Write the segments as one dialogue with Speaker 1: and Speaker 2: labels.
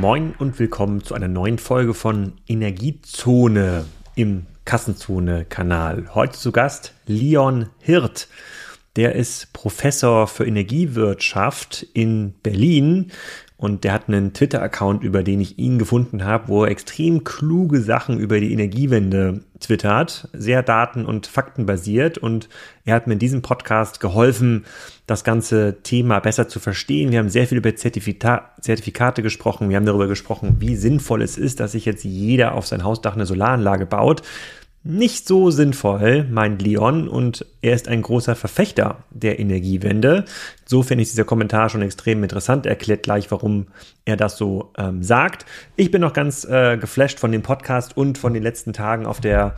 Speaker 1: Moin und willkommen zu einer neuen Folge von Energiezone im Kassenzone-Kanal. Heute zu Gast Leon Hirt. Der ist Professor für Energiewirtschaft in Berlin und der hat einen Twitter-Account, über den ich ihn gefunden habe, wo er extrem kluge Sachen über die Energiewende twittert, sehr daten- und faktenbasiert. Und er hat mir in diesem Podcast geholfen, das ganze Thema besser zu verstehen. Wir haben sehr viel über Zertifika Zertifikate gesprochen. Wir haben darüber gesprochen, wie sinnvoll es ist, dass sich jetzt jeder auf sein Hausdach eine Solaranlage baut nicht so sinnvoll, meint Leon, und er ist ein großer Verfechter der Energiewende. So finde ich dieser Kommentar schon extrem interessant. Er erklärt gleich, warum er das so ähm, sagt. Ich bin noch ganz äh, geflasht von dem Podcast und von den letzten Tagen auf der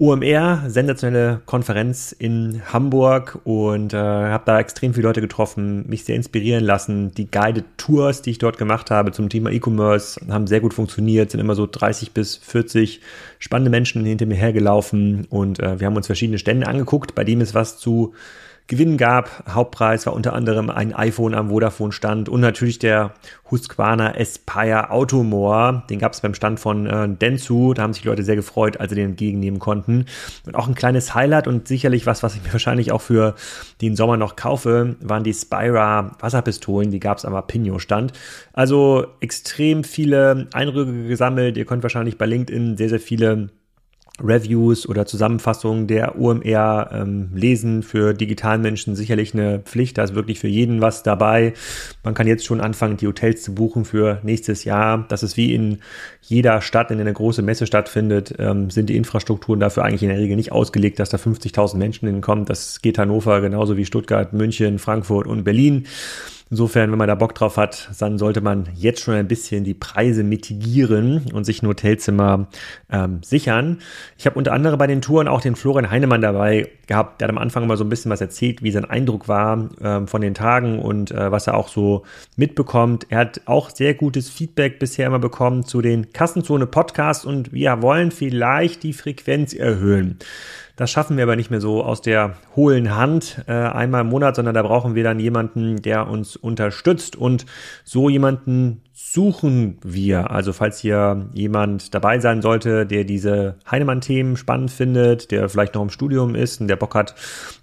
Speaker 1: OMR, sensationelle Konferenz in Hamburg und äh, habe da extrem viele Leute getroffen, mich sehr inspirieren lassen. Die Guided Tours, die ich dort gemacht habe zum Thema E-Commerce, haben sehr gut funktioniert, sind immer so 30 bis 40 spannende Menschen hinter mir hergelaufen und äh, wir haben uns verschiedene Stände angeguckt, bei dem es was zu Gewinn gab. Hauptpreis war unter anderem ein iPhone am Vodafone Stand und natürlich der Husqvarna Aspire Automore. Den gab es beim Stand von äh, Densu. Da haben sich die Leute sehr gefreut, als sie den entgegennehmen konnten. Und auch ein kleines Highlight und sicherlich was, was ich mir wahrscheinlich auch für den Sommer noch kaufe, waren die Spira Wasserpistolen. Die gab es am Apinio Stand. Also extrem viele Eindrücke gesammelt. Ihr könnt wahrscheinlich bei LinkedIn sehr, sehr viele Reviews oder Zusammenfassungen der OMR ähm, lesen. Für digitalen Menschen sicherlich eine Pflicht. Da ist wirklich für jeden was dabei. Man kann jetzt schon anfangen, die Hotels zu buchen für nächstes Jahr. Das ist wie in jeder Stadt, in der eine große Messe stattfindet, ähm, sind die Infrastrukturen dafür eigentlich in der Regel nicht ausgelegt, dass da 50.000 Menschen hinkommen. Das geht Hannover genauso wie Stuttgart, München, Frankfurt und Berlin. Insofern, wenn man da Bock drauf hat, dann sollte man jetzt schon ein bisschen die Preise mitigieren und sich ein Hotelzimmer ähm, sichern. Ich habe unter anderem bei den Touren auch den Florian Heinemann dabei gehabt. Der hat am Anfang mal so ein bisschen was erzählt, wie sein Eindruck war ähm, von den Tagen und äh, was er auch so mitbekommt. Er hat auch sehr gutes Feedback bisher immer bekommen zu den Kassenzone Podcasts und wir wollen vielleicht die Frequenz erhöhen. Das schaffen wir aber nicht mehr so aus der hohlen Hand äh, einmal im Monat, sondern da brauchen wir dann jemanden, der uns unterstützt. Und so jemanden suchen wir. Also falls hier jemand dabei sein sollte, der diese Heinemann-Themen spannend findet, der vielleicht noch im Studium ist und der Bock hat,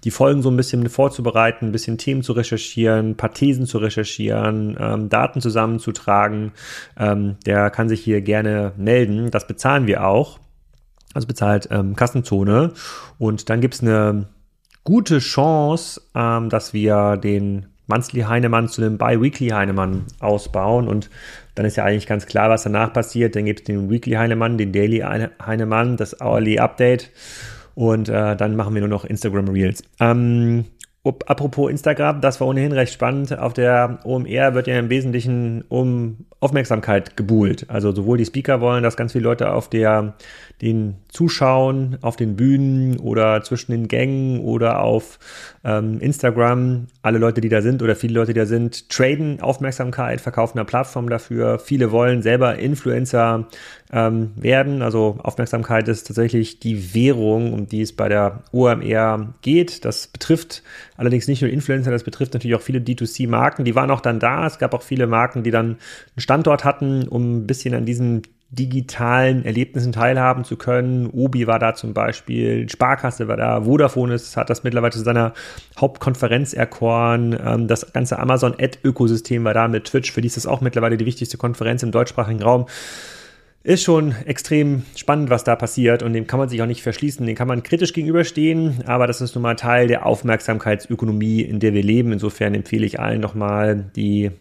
Speaker 1: die Folgen so ein bisschen vorzubereiten, ein bisschen Themen zu recherchieren, ein paar Thesen zu recherchieren, ähm, Daten zusammenzutragen, ähm, der kann sich hier gerne melden. Das bezahlen wir auch also bezahlt ähm, Kassenzone. Und dann gibt es eine gute Chance, ähm, dass wir den Monthly Heinemann zu einem Bi-Weekly Heinemann ausbauen. Und dann ist ja eigentlich ganz klar, was danach passiert. Dann gibt es den Weekly Heinemann, den Daily Heinemann, das Hourly Update. Und äh, dann machen wir nur noch Instagram Reels. Ähm, apropos Instagram, das war ohnehin recht spannend. Auf der OMR wird ja im Wesentlichen um Aufmerksamkeit gebuhlt. Also sowohl die Speaker wollen, dass ganz viele Leute auf der, den Zuschauen, auf den Bühnen oder zwischen den Gängen oder auf ähm, Instagram, alle Leute, die da sind oder viele Leute, die da sind, traden Aufmerksamkeit, verkaufen eine Plattform dafür. Viele wollen selber Influencer ähm, werden. Also Aufmerksamkeit ist tatsächlich die Währung, um die es bei der OMR geht. Das betrifft allerdings nicht nur Influencer, das betrifft natürlich auch viele D2C-Marken. Die waren auch dann da. Es gab auch viele Marken, die dann einen Standort hatten, um ein bisschen an diesen digitalen Erlebnissen teilhaben zu können. Obi war da zum Beispiel, Sparkasse war da, Vodafone ist, hat das mittlerweile zu seiner Hauptkonferenz erkoren. Ähm, das ganze Amazon-Ad-Ökosystem war da mit Twitch, für die ist das auch mittlerweile die wichtigste Konferenz im deutschsprachigen Raum. Ist schon extrem spannend, was da passiert und dem kann man sich auch nicht verschließen, dem kann man kritisch gegenüberstehen, aber das ist nun mal Teil der Aufmerksamkeitsökonomie, in der wir leben. Insofern empfehle ich allen nochmal die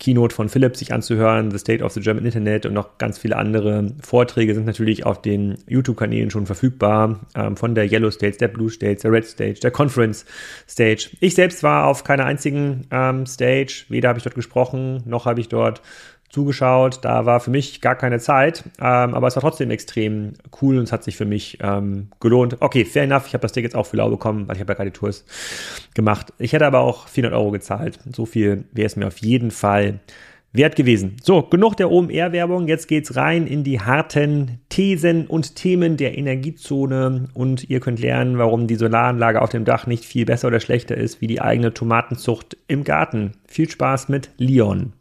Speaker 1: Keynote von Philips sich anzuhören, The State of the German Internet und noch ganz viele andere Vorträge sind natürlich auf den YouTube-Kanälen schon verfügbar, ähm, von der Yellow Stage, der Blue Stage, der Red Stage, der Conference Stage. Ich selbst war auf keiner einzigen ähm, Stage, weder habe ich dort gesprochen, noch habe ich dort zugeschaut. Da war für mich gar keine Zeit, ähm, aber es war trotzdem extrem cool und es hat sich für mich ähm, gelohnt. Okay, fair enough. Ich habe das Ticket auch für lau bekommen, weil ich habe ja keine Tours gemacht. Ich hätte aber auch 400 Euro gezahlt. So viel wäre es mir auf jeden Fall wert gewesen. So, genug der OMR-Werbung. Jetzt geht's rein in die harten Thesen und Themen der Energiezone und ihr könnt lernen, warum die Solaranlage auf dem Dach nicht viel besser oder schlechter ist wie die eigene Tomatenzucht im Garten. Viel Spaß mit Leon.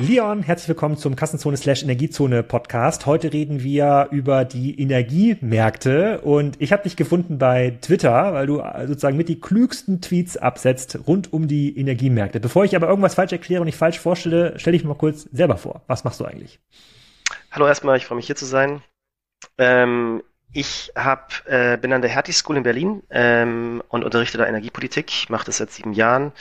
Speaker 1: Leon, herzlich willkommen zum Kassenzone slash Energiezone Podcast. Heute reden wir über die Energiemärkte und ich habe dich gefunden bei Twitter, weil du sozusagen mit die klügsten Tweets absetzt rund um die Energiemärkte. Bevor ich aber irgendwas falsch erkläre und ich falsch vorstelle, stelle ich mal kurz selber vor. Was machst du eigentlich?
Speaker 2: Hallo erstmal, ich freue mich hier zu sein. Ähm, ich hab, äh, bin an der Hertie School in Berlin ähm, und unterrichte da Energiepolitik. Mache das seit sieben Jahren.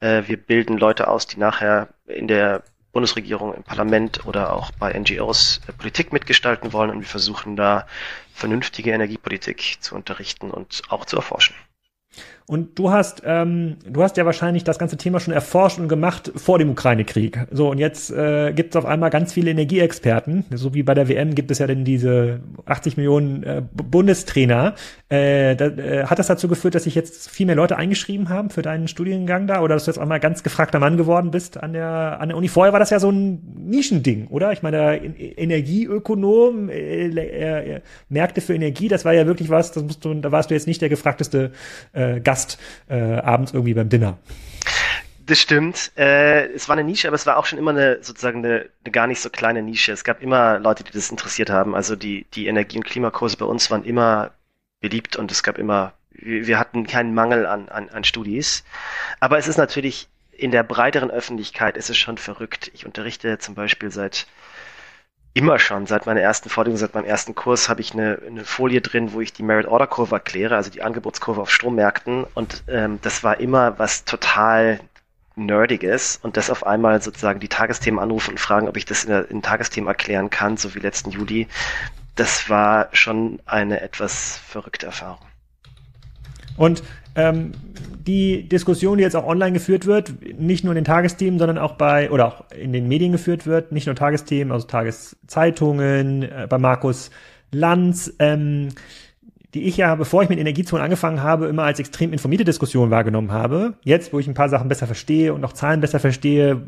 Speaker 2: Äh, wir bilden Leute aus, die nachher in der Bundesregierung, im Parlament oder auch bei NGOs äh, Politik mitgestalten wollen und wir versuchen da vernünftige Energiepolitik zu unterrichten und auch zu erforschen.
Speaker 1: Und du hast, ähm, du hast ja wahrscheinlich das ganze Thema schon erforscht und gemacht vor dem Ukraine-Krieg. So, und jetzt äh, gibt es auf einmal ganz viele Energieexperten. So wie bei der WM gibt es ja denn diese 80 Millionen äh, Bundestrainer. Äh, da, äh, hat das dazu geführt, dass sich jetzt viel mehr Leute eingeschrieben haben für deinen Studiengang da? Oder dass du jetzt einmal ganz gefragter Mann geworden bist an der, an der Uni? Vorher war das ja so ein Nischending, oder? Ich meine, der Energieökonom, äh, äh, Märkte für Energie, das war ja wirklich was, das musst du, da warst du jetzt nicht der gefragteste äh, Gast Gast äh, abends irgendwie beim Dinner.
Speaker 2: Das stimmt. Äh, es war eine Nische, aber es war auch schon immer eine sozusagen eine, eine, gar nicht so kleine Nische. Es gab immer Leute, die das interessiert haben. Also die, die Energie- und Klimakurse bei uns waren immer beliebt und es gab immer, wir hatten keinen Mangel an, an, an Studis. Aber es ist natürlich in der breiteren Öffentlichkeit ist es schon verrückt. Ich unterrichte zum Beispiel seit immer schon, seit meiner ersten Forderung, seit meinem ersten Kurs, habe ich eine, eine Folie drin, wo ich die Merit-Order-Kurve erkläre, also die Angebotskurve auf Strommärkten. Und ähm, das war immer was total Nerdiges und das auf einmal sozusagen die Tagesthemen anrufen und fragen, ob ich das in, der, in Tagesthemen erklären kann, so wie letzten Juli. Das war schon eine etwas verrückte Erfahrung.
Speaker 1: Und ähm, die Diskussion, die jetzt auch online geführt wird, nicht nur in den Tagesthemen, sondern auch bei, oder auch in den Medien geführt wird, nicht nur Tagesthemen, also Tageszeitungen, äh, bei Markus Lanz, ähm, die ich ja, bevor ich mit Energiezonen angefangen habe, immer als extrem informierte Diskussion wahrgenommen habe. Jetzt, wo ich ein paar Sachen besser verstehe und auch Zahlen besser verstehe,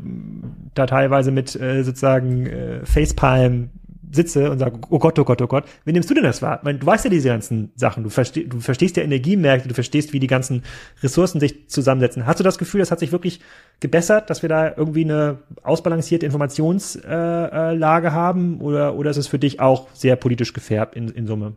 Speaker 1: da teilweise mit äh, sozusagen äh, Facepalm sitze und sage, oh Gott, oh Gott, oh Gott, wie nimmst du denn das wahr? Meine, du weißt ja diese ganzen Sachen, du, versteh, du verstehst ja Energiemärkte, du verstehst, wie die ganzen Ressourcen sich zusammensetzen. Hast du das Gefühl, das hat sich wirklich gebessert, dass wir da irgendwie eine ausbalancierte Informationslage äh, haben oder, oder ist es für dich auch sehr politisch gefärbt in, in Summe?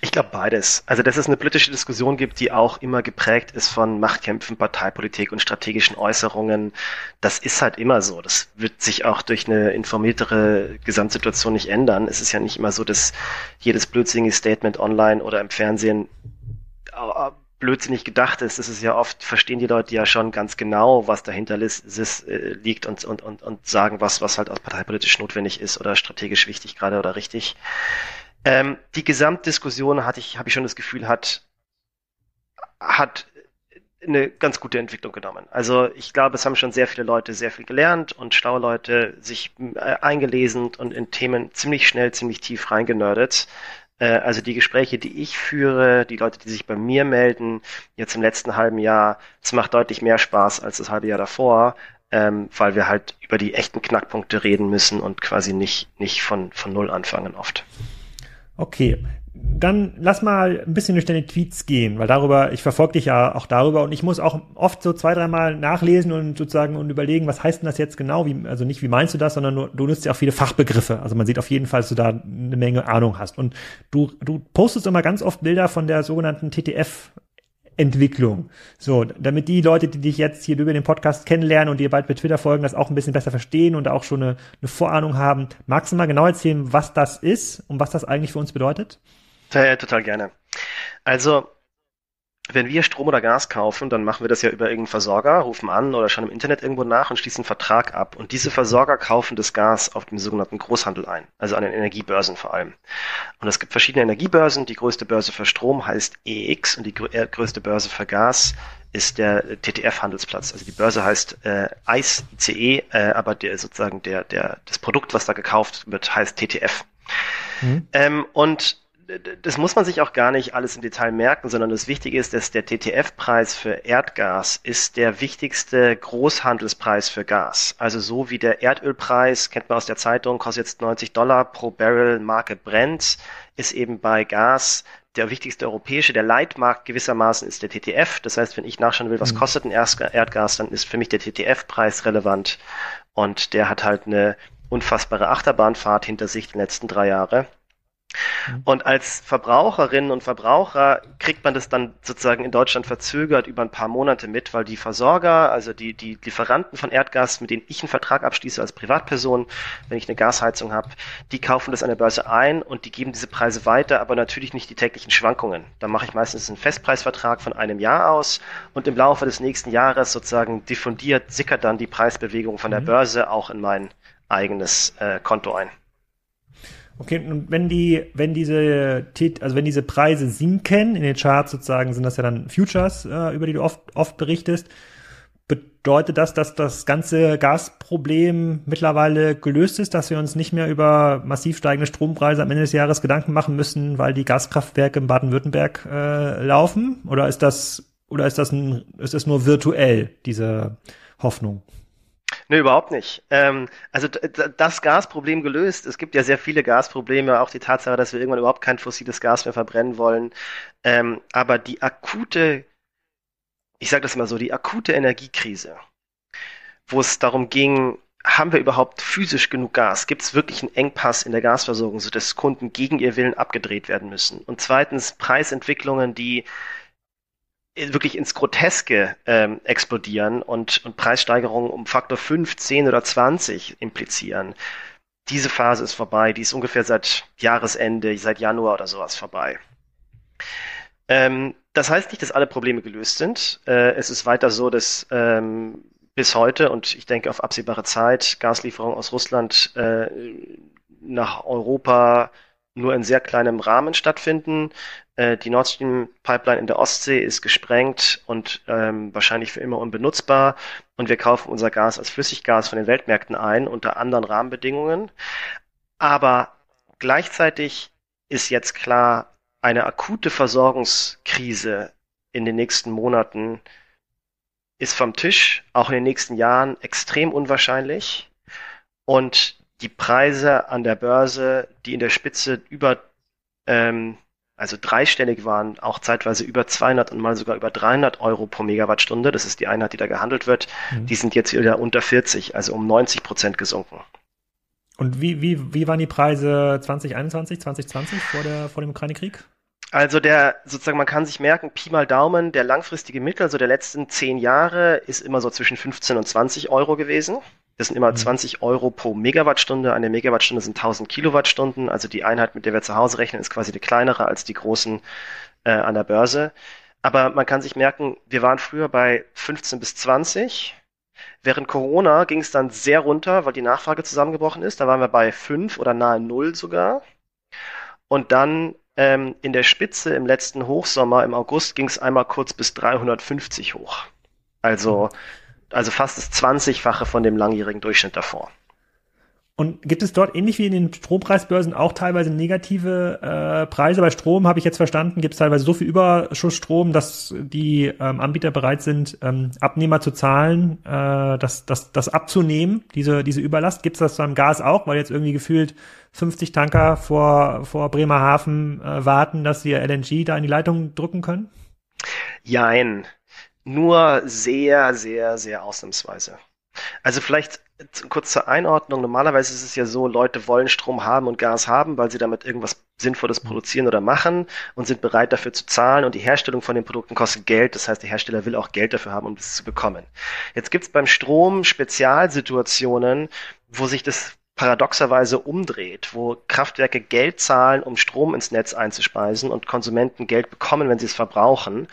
Speaker 2: Ich glaube beides. Also, dass es eine politische Diskussion gibt, die auch immer geprägt ist von Machtkämpfen, Parteipolitik und strategischen Äußerungen, das ist halt immer so. Das wird sich auch durch eine informiertere Gesamtsituation nicht ändern. Es ist ja nicht immer so, dass jedes blödsinnige Statement online oder im Fernsehen blödsinnig gedacht ist. Das ist ja oft, verstehen die Leute ja schon ganz genau, was dahinter äh, liegt und, und, und, und sagen was, was halt auch parteipolitisch notwendig ist oder strategisch wichtig gerade oder richtig. Ähm, die Gesamtdiskussion hatte ich, habe ich schon das Gefühl, hat, hat eine ganz gute Entwicklung genommen. Also ich glaube, es haben schon sehr viele Leute sehr viel gelernt und schlaue Leute sich äh, eingelesen und in Themen ziemlich schnell, ziemlich tief reingenördet. Äh, also die Gespräche, die ich führe, die Leute, die sich bei mir melden, jetzt im letzten halben Jahr, es macht deutlich mehr Spaß als das halbe Jahr davor, ähm, weil wir halt über die echten Knackpunkte reden müssen und quasi nicht, nicht von, von Null anfangen oft.
Speaker 1: Okay, dann lass mal ein bisschen durch deine Tweets gehen, weil darüber, ich verfolge dich ja auch darüber und ich muss auch oft so zwei, dreimal nachlesen und sozusagen und überlegen, was heißt denn das jetzt genau? Wie, also nicht, wie meinst du das, sondern nur, du nutzt ja auch viele Fachbegriffe. Also man sieht auf jeden Fall, dass du da eine Menge Ahnung hast. Und du, du postest immer ganz oft Bilder von der sogenannten TTF Entwicklung. So, damit die Leute, die dich jetzt hier über den Podcast kennenlernen und dir bald bei Twitter folgen, das auch ein bisschen besser verstehen und auch schon eine, eine Vorahnung haben. Magst du mal genau erzählen, was das ist und was das eigentlich für uns bedeutet?
Speaker 2: Ja, total gerne. Also, wenn wir Strom oder Gas kaufen, dann machen wir das ja über irgendeinen Versorger, rufen an oder schon im Internet irgendwo nach und schließen einen Vertrag ab. Und diese Versorger kaufen das Gas auf dem sogenannten Großhandel ein, also an den Energiebörsen vor allem. Und es gibt verschiedene Energiebörsen. Die größte Börse für Strom heißt EX und die äh, größte Börse für Gas ist der TTF-Handelsplatz. Also die Börse heißt äh, ICE, ICE, äh, aber der sozusagen der, der, das Produkt, was da gekauft wird, heißt TTF. Mhm. Ähm, und das muss man sich auch gar nicht alles im Detail merken, sondern das Wichtige ist, dass der TTF-Preis für Erdgas ist der wichtigste Großhandelspreis für Gas. Also so wie der Erdölpreis, kennt man aus der Zeitung, kostet jetzt 90 Dollar pro Barrel Marke Brent, ist eben bei Gas der wichtigste europäische, der Leitmarkt gewissermaßen ist der TTF. Das heißt, wenn ich nachschauen will, was mhm. kostet ein Erdgas, dann ist für mich der TTF-Preis relevant. Und der hat halt eine unfassbare Achterbahnfahrt hinter sich die letzten drei Jahre. Mhm. Und als Verbraucherinnen und Verbraucher kriegt man das dann sozusagen in Deutschland verzögert über ein paar Monate mit, weil die Versorger, also die, die Lieferanten von Erdgas, mit denen ich einen Vertrag abschließe als Privatperson, wenn ich eine Gasheizung habe, die kaufen das an der Börse ein und die geben diese Preise weiter, aber natürlich nicht die täglichen Schwankungen. Da mache ich meistens einen Festpreisvertrag von einem Jahr aus und im Laufe des nächsten Jahres sozusagen diffundiert, sickert dann die Preisbewegung von der mhm. Börse auch in mein eigenes äh, Konto ein.
Speaker 1: Okay, und wenn die, wenn diese, also wenn diese Preise sinken, in den Charts sozusagen sind das ja dann Futures, äh, über die du oft, oft berichtest, bedeutet das, dass das ganze Gasproblem mittlerweile gelöst ist, dass wir uns nicht mehr über massiv steigende Strompreise am Ende des Jahres Gedanken machen müssen, weil die Gaskraftwerke in Baden-Württemberg äh, laufen? Oder ist das, oder ist das ein, ist das nur virtuell, diese Hoffnung?
Speaker 2: Nee, überhaupt nicht. Ähm, also das Gasproblem gelöst. Es gibt ja sehr viele Gasprobleme, auch die Tatsache, dass wir irgendwann überhaupt kein fossiles Gas mehr verbrennen wollen. Ähm, aber die akute, ich sage das mal so, die akute Energiekrise, wo es darum ging, haben wir überhaupt physisch genug Gas? Gibt es wirklich einen Engpass in der Gasversorgung, sodass Kunden gegen ihr Willen abgedreht werden müssen? Und zweitens Preisentwicklungen, die wirklich ins Groteske ähm, explodieren und, und Preissteigerungen um Faktor 5, 10 oder 20 implizieren. Diese Phase ist vorbei, die ist ungefähr seit Jahresende, seit Januar oder sowas vorbei. Ähm, das heißt nicht, dass alle Probleme gelöst sind. Äh, es ist weiter so, dass ähm, bis heute und ich denke auf absehbare Zeit Gaslieferungen aus Russland äh, nach Europa nur in sehr kleinem Rahmen stattfinden. Äh, die Nord Stream Pipeline in der Ostsee ist gesprengt und ähm, wahrscheinlich für immer unbenutzbar. Und wir kaufen unser Gas als Flüssiggas von den Weltmärkten ein unter anderen Rahmenbedingungen. Aber gleichzeitig ist jetzt klar, eine akute Versorgungskrise in den nächsten Monaten ist vom Tisch, auch in den nächsten Jahren extrem unwahrscheinlich. Und die Preise an der Börse, die in der Spitze über ähm, also dreistellig waren, auch zeitweise über 200 und mal sogar über 300 Euro pro Megawattstunde, das ist die Einheit, die da gehandelt wird, mhm. die sind jetzt wieder unter 40, also um 90 Prozent gesunken.
Speaker 1: Und wie, wie, wie waren die Preise 2021, 2020 vor, der, vor dem Ukraine-Krieg?
Speaker 2: Also der, sozusagen, man kann sich merken, Pi mal Daumen, der langfristige Mittel, also der letzten zehn Jahre, ist immer so zwischen 15 und 20 Euro gewesen. Das sind immer mhm. 20 Euro pro Megawattstunde. Eine Megawattstunde sind 1000 Kilowattstunden. Also die Einheit, mit der wir zu Hause rechnen, ist quasi eine kleinere als die großen äh, an der Börse. Aber man kann sich merken, wir waren früher bei 15 bis 20. Während Corona ging es dann sehr runter, weil die Nachfrage zusammengebrochen ist. Da waren wir bei 5 oder nahe 0 sogar. Und dann ähm, in der Spitze im letzten Hochsommer im August ging es einmal kurz bis 350 hoch. Also mhm also fast das 20-fache von dem langjährigen Durchschnitt davor.
Speaker 1: Und gibt es dort ähnlich wie in den Strompreisbörsen auch teilweise negative äh, Preise? Bei Strom habe ich jetzt verstanden, gibt es teilweise so viel Überschussstrom, dass die ähm, Anbieter bereit sind, ähm, Abnehmer zu zahlen, äh, das, das, das abzunehmen, diese, diese Überlast. Gibt es das beim Gas auch, weil jetzt irgendwie gefühlt 50 Tanker vor, vor Bremerhaven äh, warten, dass sie LNG da in die Leitung drücken können?
Speaker 2: Jein nur sehr, sehr, sehr ausnahmsweise. Also vielleicht kurz zur Einordnung. Normalerweise ist es ja so, Leute wollen Strom haben und Gas haben, weil sie damit irgendwas Sinnvolles produzieren oder machen und sind bereit dafür zu zahlen. Und die Herstellung von den Produkten kostet Geld. Das heißt, der Hersteller will auch Geld dafür haben, um das zu bekommen. Jetzt gibt es beim Strom Spezialsituationen, wo sich das paradoxerweise umdreht, wo Kraftwerke Geld zahlen, um Strom ins Netz einzuspeisen und Konsumenten Geld bekommen, wenn sie es verbrauchen.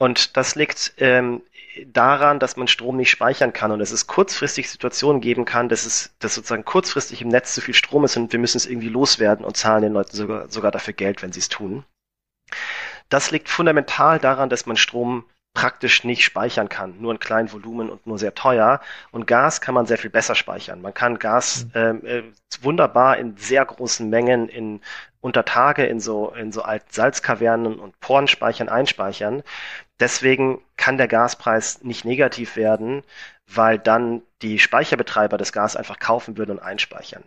Speaker 2: Und das liegt ähm, daran, dass man Strom nicht speichern kann und dass es kurzfristig Situationen geben kann, dass es dass sozusagen kurzfristig im Netz zu viel Strom ist und wir müssen es irgendwie loswerden und zahlen den Leuten sogar, sogar dafür Geld, wenn sie es tun. Das liegt fundamental daran, dass man Strom praktisch nicht speichern kann, nur in kleinen Volumen und nur sehr teuer. Und Gas kann man sehr viel besser speichern. Man kann Gas mhm. ähm, äh, wunderbar in sehr großen Mengen in unter Tage in so in so alten Salzkavernen und Porenspeichern einspeichern. Deswegen kann der Gaspreis nicht negativ werden, weil dann die Speicherbetreiber das Gas einfach kaufen würden und einspeichern.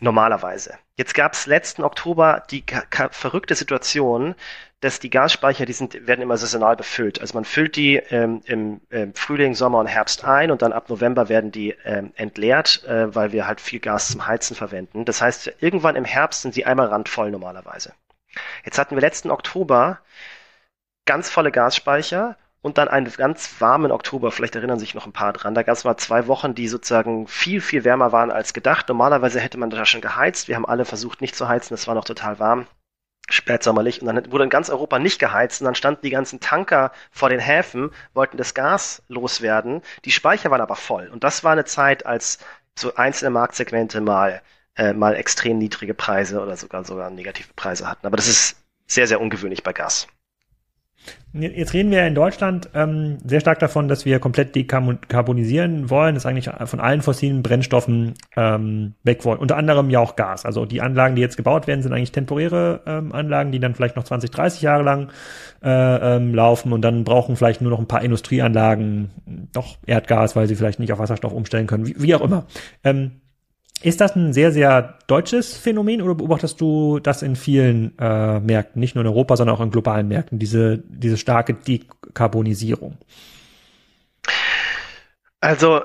Speaker 2: Normalerweise. Jetzt gab es letzten Oktober die verrückte Situation, dass die Gasspeicher, die sind, werden immer saisonal befüllt. Also man füllt die ähm, im, im, Frühling, Sommer und Herbst ein und dann ab November werden die ähm, entleert, äh, weil wir halt viel Gas zum Heizen verwenden. Das heißt, irgendwann im Herbst sind sie einmal randvoll normalerweise. Jetzt hatten wir letzten Oktober ganz volle Gasspeicher und dann einen ganz warmen Oktober, vielleicht erinnern sich noch ein paar dran. Da gab es mal zwei Wochen, die sozusagen viel, viel wärmer waren als gedacht. Normalerweise hätte man da schon geheizt. Wir haben alle versucht, nicht zu heizen. Es war noch total warm spätsommerlich und dann wurde in ganz Europa nicht geheizt und dann standen die ganzen Tanker vor den Häfen, wollten das Gas loswerden. Die Speicher waren aber voll und das war eine Zeit, als so einzelne Marktsegmente mal äh, mal extrem niedrige Preise oder sogar sogar negative Preise hatten. Aber das ist sehr sehr ungewöhnlich bei Gas.
Speaker 1: Jetzt reden wir in Deutschland ähm, sehr stark davon, dass wir komplett dekarbonisieren wollen, dass eigentlich von allen fossilen Brennstoffen ähm, weg wollen. Unter anderem ja auch Gas. Also die Anlagen, die jetzt gebaut werden, sind eigentlich temporäre ähm, Anlagen, die dann vielleicht noch 20, 30 Jahre lang äh, ähm, laufen und dann brauchen vielleicht nur noch ein paar Industrieanlagen doch Erdgas, weil sie vielleicht nicht auf Wasserstoff umstellen können, wie, wie auch immer. Ähm, ist das ein sehr, sehr deutsches Phänomen oder beobachtest du das in vielen äh, Märkten, nicht nur in Europa, sondern auch in globalen Märkten, diese, diese starke Dekarbonisierung?
Speaker 2: Also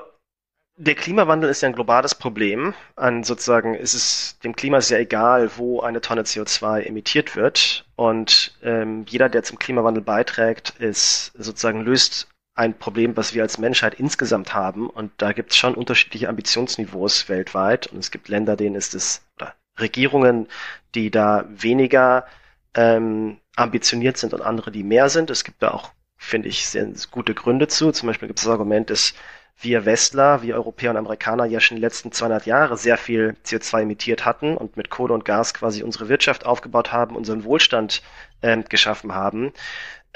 Speaker 2: der Klimawandel ist ja ein globales Problem. An sozusagen ist es dem Klima sehr egal, wo eine Tonne CO2 emittiert wird. Und ähm, jeder, der zum Klimawandel beiträgt, ist sozusagen löst ein Problem, was wir als Menschheit insgesamt haben. Und da gibt es schon unterschiedliche Ambitionsniveaus weltweit. Und es gibt Länder, denen ist es, oder Regierungen, die da weniger ähm, ambitioniert sind und andere, die mehr sind. Es gibt da auch, finde ich, sehr gute Gründe zu. Zum Beispiel gibt es das Argument, dass wir Westler, wir Europäer und Amerikaner ja schon die letzten 200 Jahre sehr viel CO2 emittiert hatten und mit Kohle und Gas quasi unsere Wirtschaft aufgebaut haben, unseren Wohlstand ähm, geschaffen haben.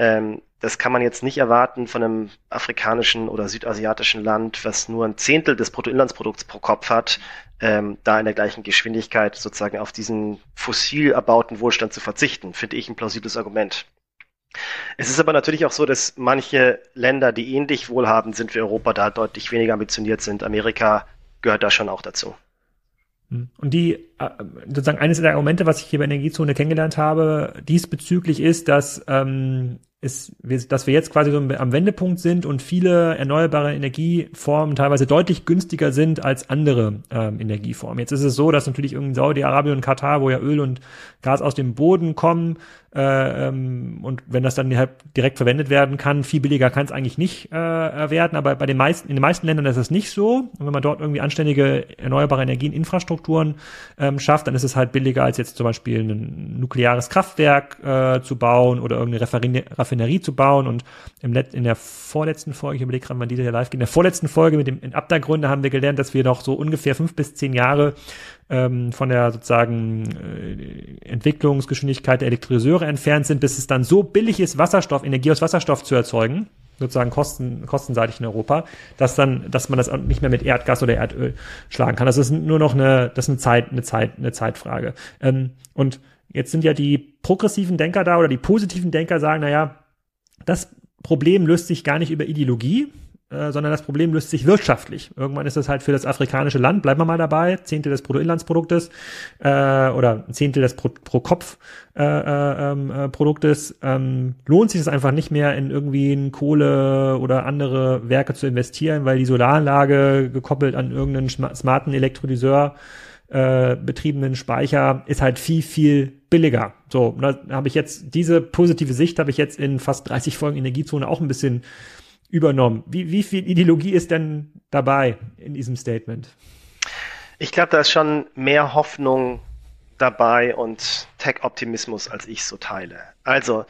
Speaker 2: Ähm, das kann man jetzt nicht erwarten von einem afrikanischen oder südasiatischen Land, was nur ein Zehntel des Bruttoinlandsprodukts pro Kopf hat, ähm, da in der gleichen Geschwindigkeit sozusagen auf diesen fossil erbauten Wohlstand zu verzichten, finde ich ein plausibles Argument. Es ist aber natürlich auch so, dass manche Länder, die ähnlich wohlhabend sind wie Europa, da deutlich weniger ambitioniert sind. Amerika gehört da schon auch dazu.
Speaker 1: Hm. Und die, äh, sozusagen eines der Argumente, was ich hier bei Energiezone kennengelernt habe, diesbezüglich ist, dass ähm, ist, dass wir jetzt quasi so am Wendepunkt sind und viele erneuerbare Energieformen teilweise deutlich günstiger sind als andere ähm, Energieformen. Jetzt ist es so, dass natürlich irgendwie Saudi-Arabien und Katar, wo ja Öl und Gas aus dem Boden kommen, äh, ähm, und wenn das dann halt direkt verwendet werden kann, viel billiger kann es eigentlich nicht äh, werden. Aber bei den meisten, in den meisten Ländern ist es nicht so. Und wenn man dort irgendwie anständige erneuerbare Energieninfrastrukturen ähm, schafft, dann ist es halt billiger als jetzt zum Beispiel ein nukleares Kraftwerk äh, zu bauen oder irgendeine Raffinerie zu bauen. Und im Let in der vorletzten Folge, ich überlege gerade, wann diese ja live geht, in der vorletzten Folge mit dem Abdergründe haben wir gelernt, dass wir noch so ungefähr fünf bis zehn Jahre ähm, von der sozusagen äh, Entwicklungsgeschwindigkeit der Elektrolyseure entfernt sind, bis es dann so billig ist, Wasserstoff, Energie aus Wasserstoff zu erzeugen, sozusagen kosten, kostenseitig in Europa, dass dann, dass man das nicht mehr mit Erdgas oder Erdöl schlagen kann. Das ist nur noch eine, das ist eine Zeit, eine Zeit, eine Zeitfrage. Ähm, und jetzt sind ja die progressiven Denker da oder die positiven Denker sagen, naja, das Problem löst sich gar nicht über Ideologie, äh, sondern das Problem löst sich wirtschaftlich. Irgendwann ist es halt für das afrikanische Land, bleiben wir mal dabei, Zehntel des Bruttoinlandsproduktes äh, oder Zehntel des pro, pro Kopf äh, äh, ähm, äh, ähm, lohnt sich es einfach nicht mehr in irgendwie in Kohle oder andere Werke zu investieren, weil die Solaranlage gekoppelt an irgendeinen smarten Elektrolyseur äh, betriebenen Speicher ist halt viel, viel billiger. So, da habe ich jetzt diese positive Sicht habe ich jetzt in fast 30 Folgen Energiezone auch ein bisschen übernommen. Wie, wie viel Ideologie ist denn dabei in diesem Statement?
Speaker 2: Ich glaube, da ist schon mehr Hoffnung dabei und Tech-Optimismus, als ich so teile. Also,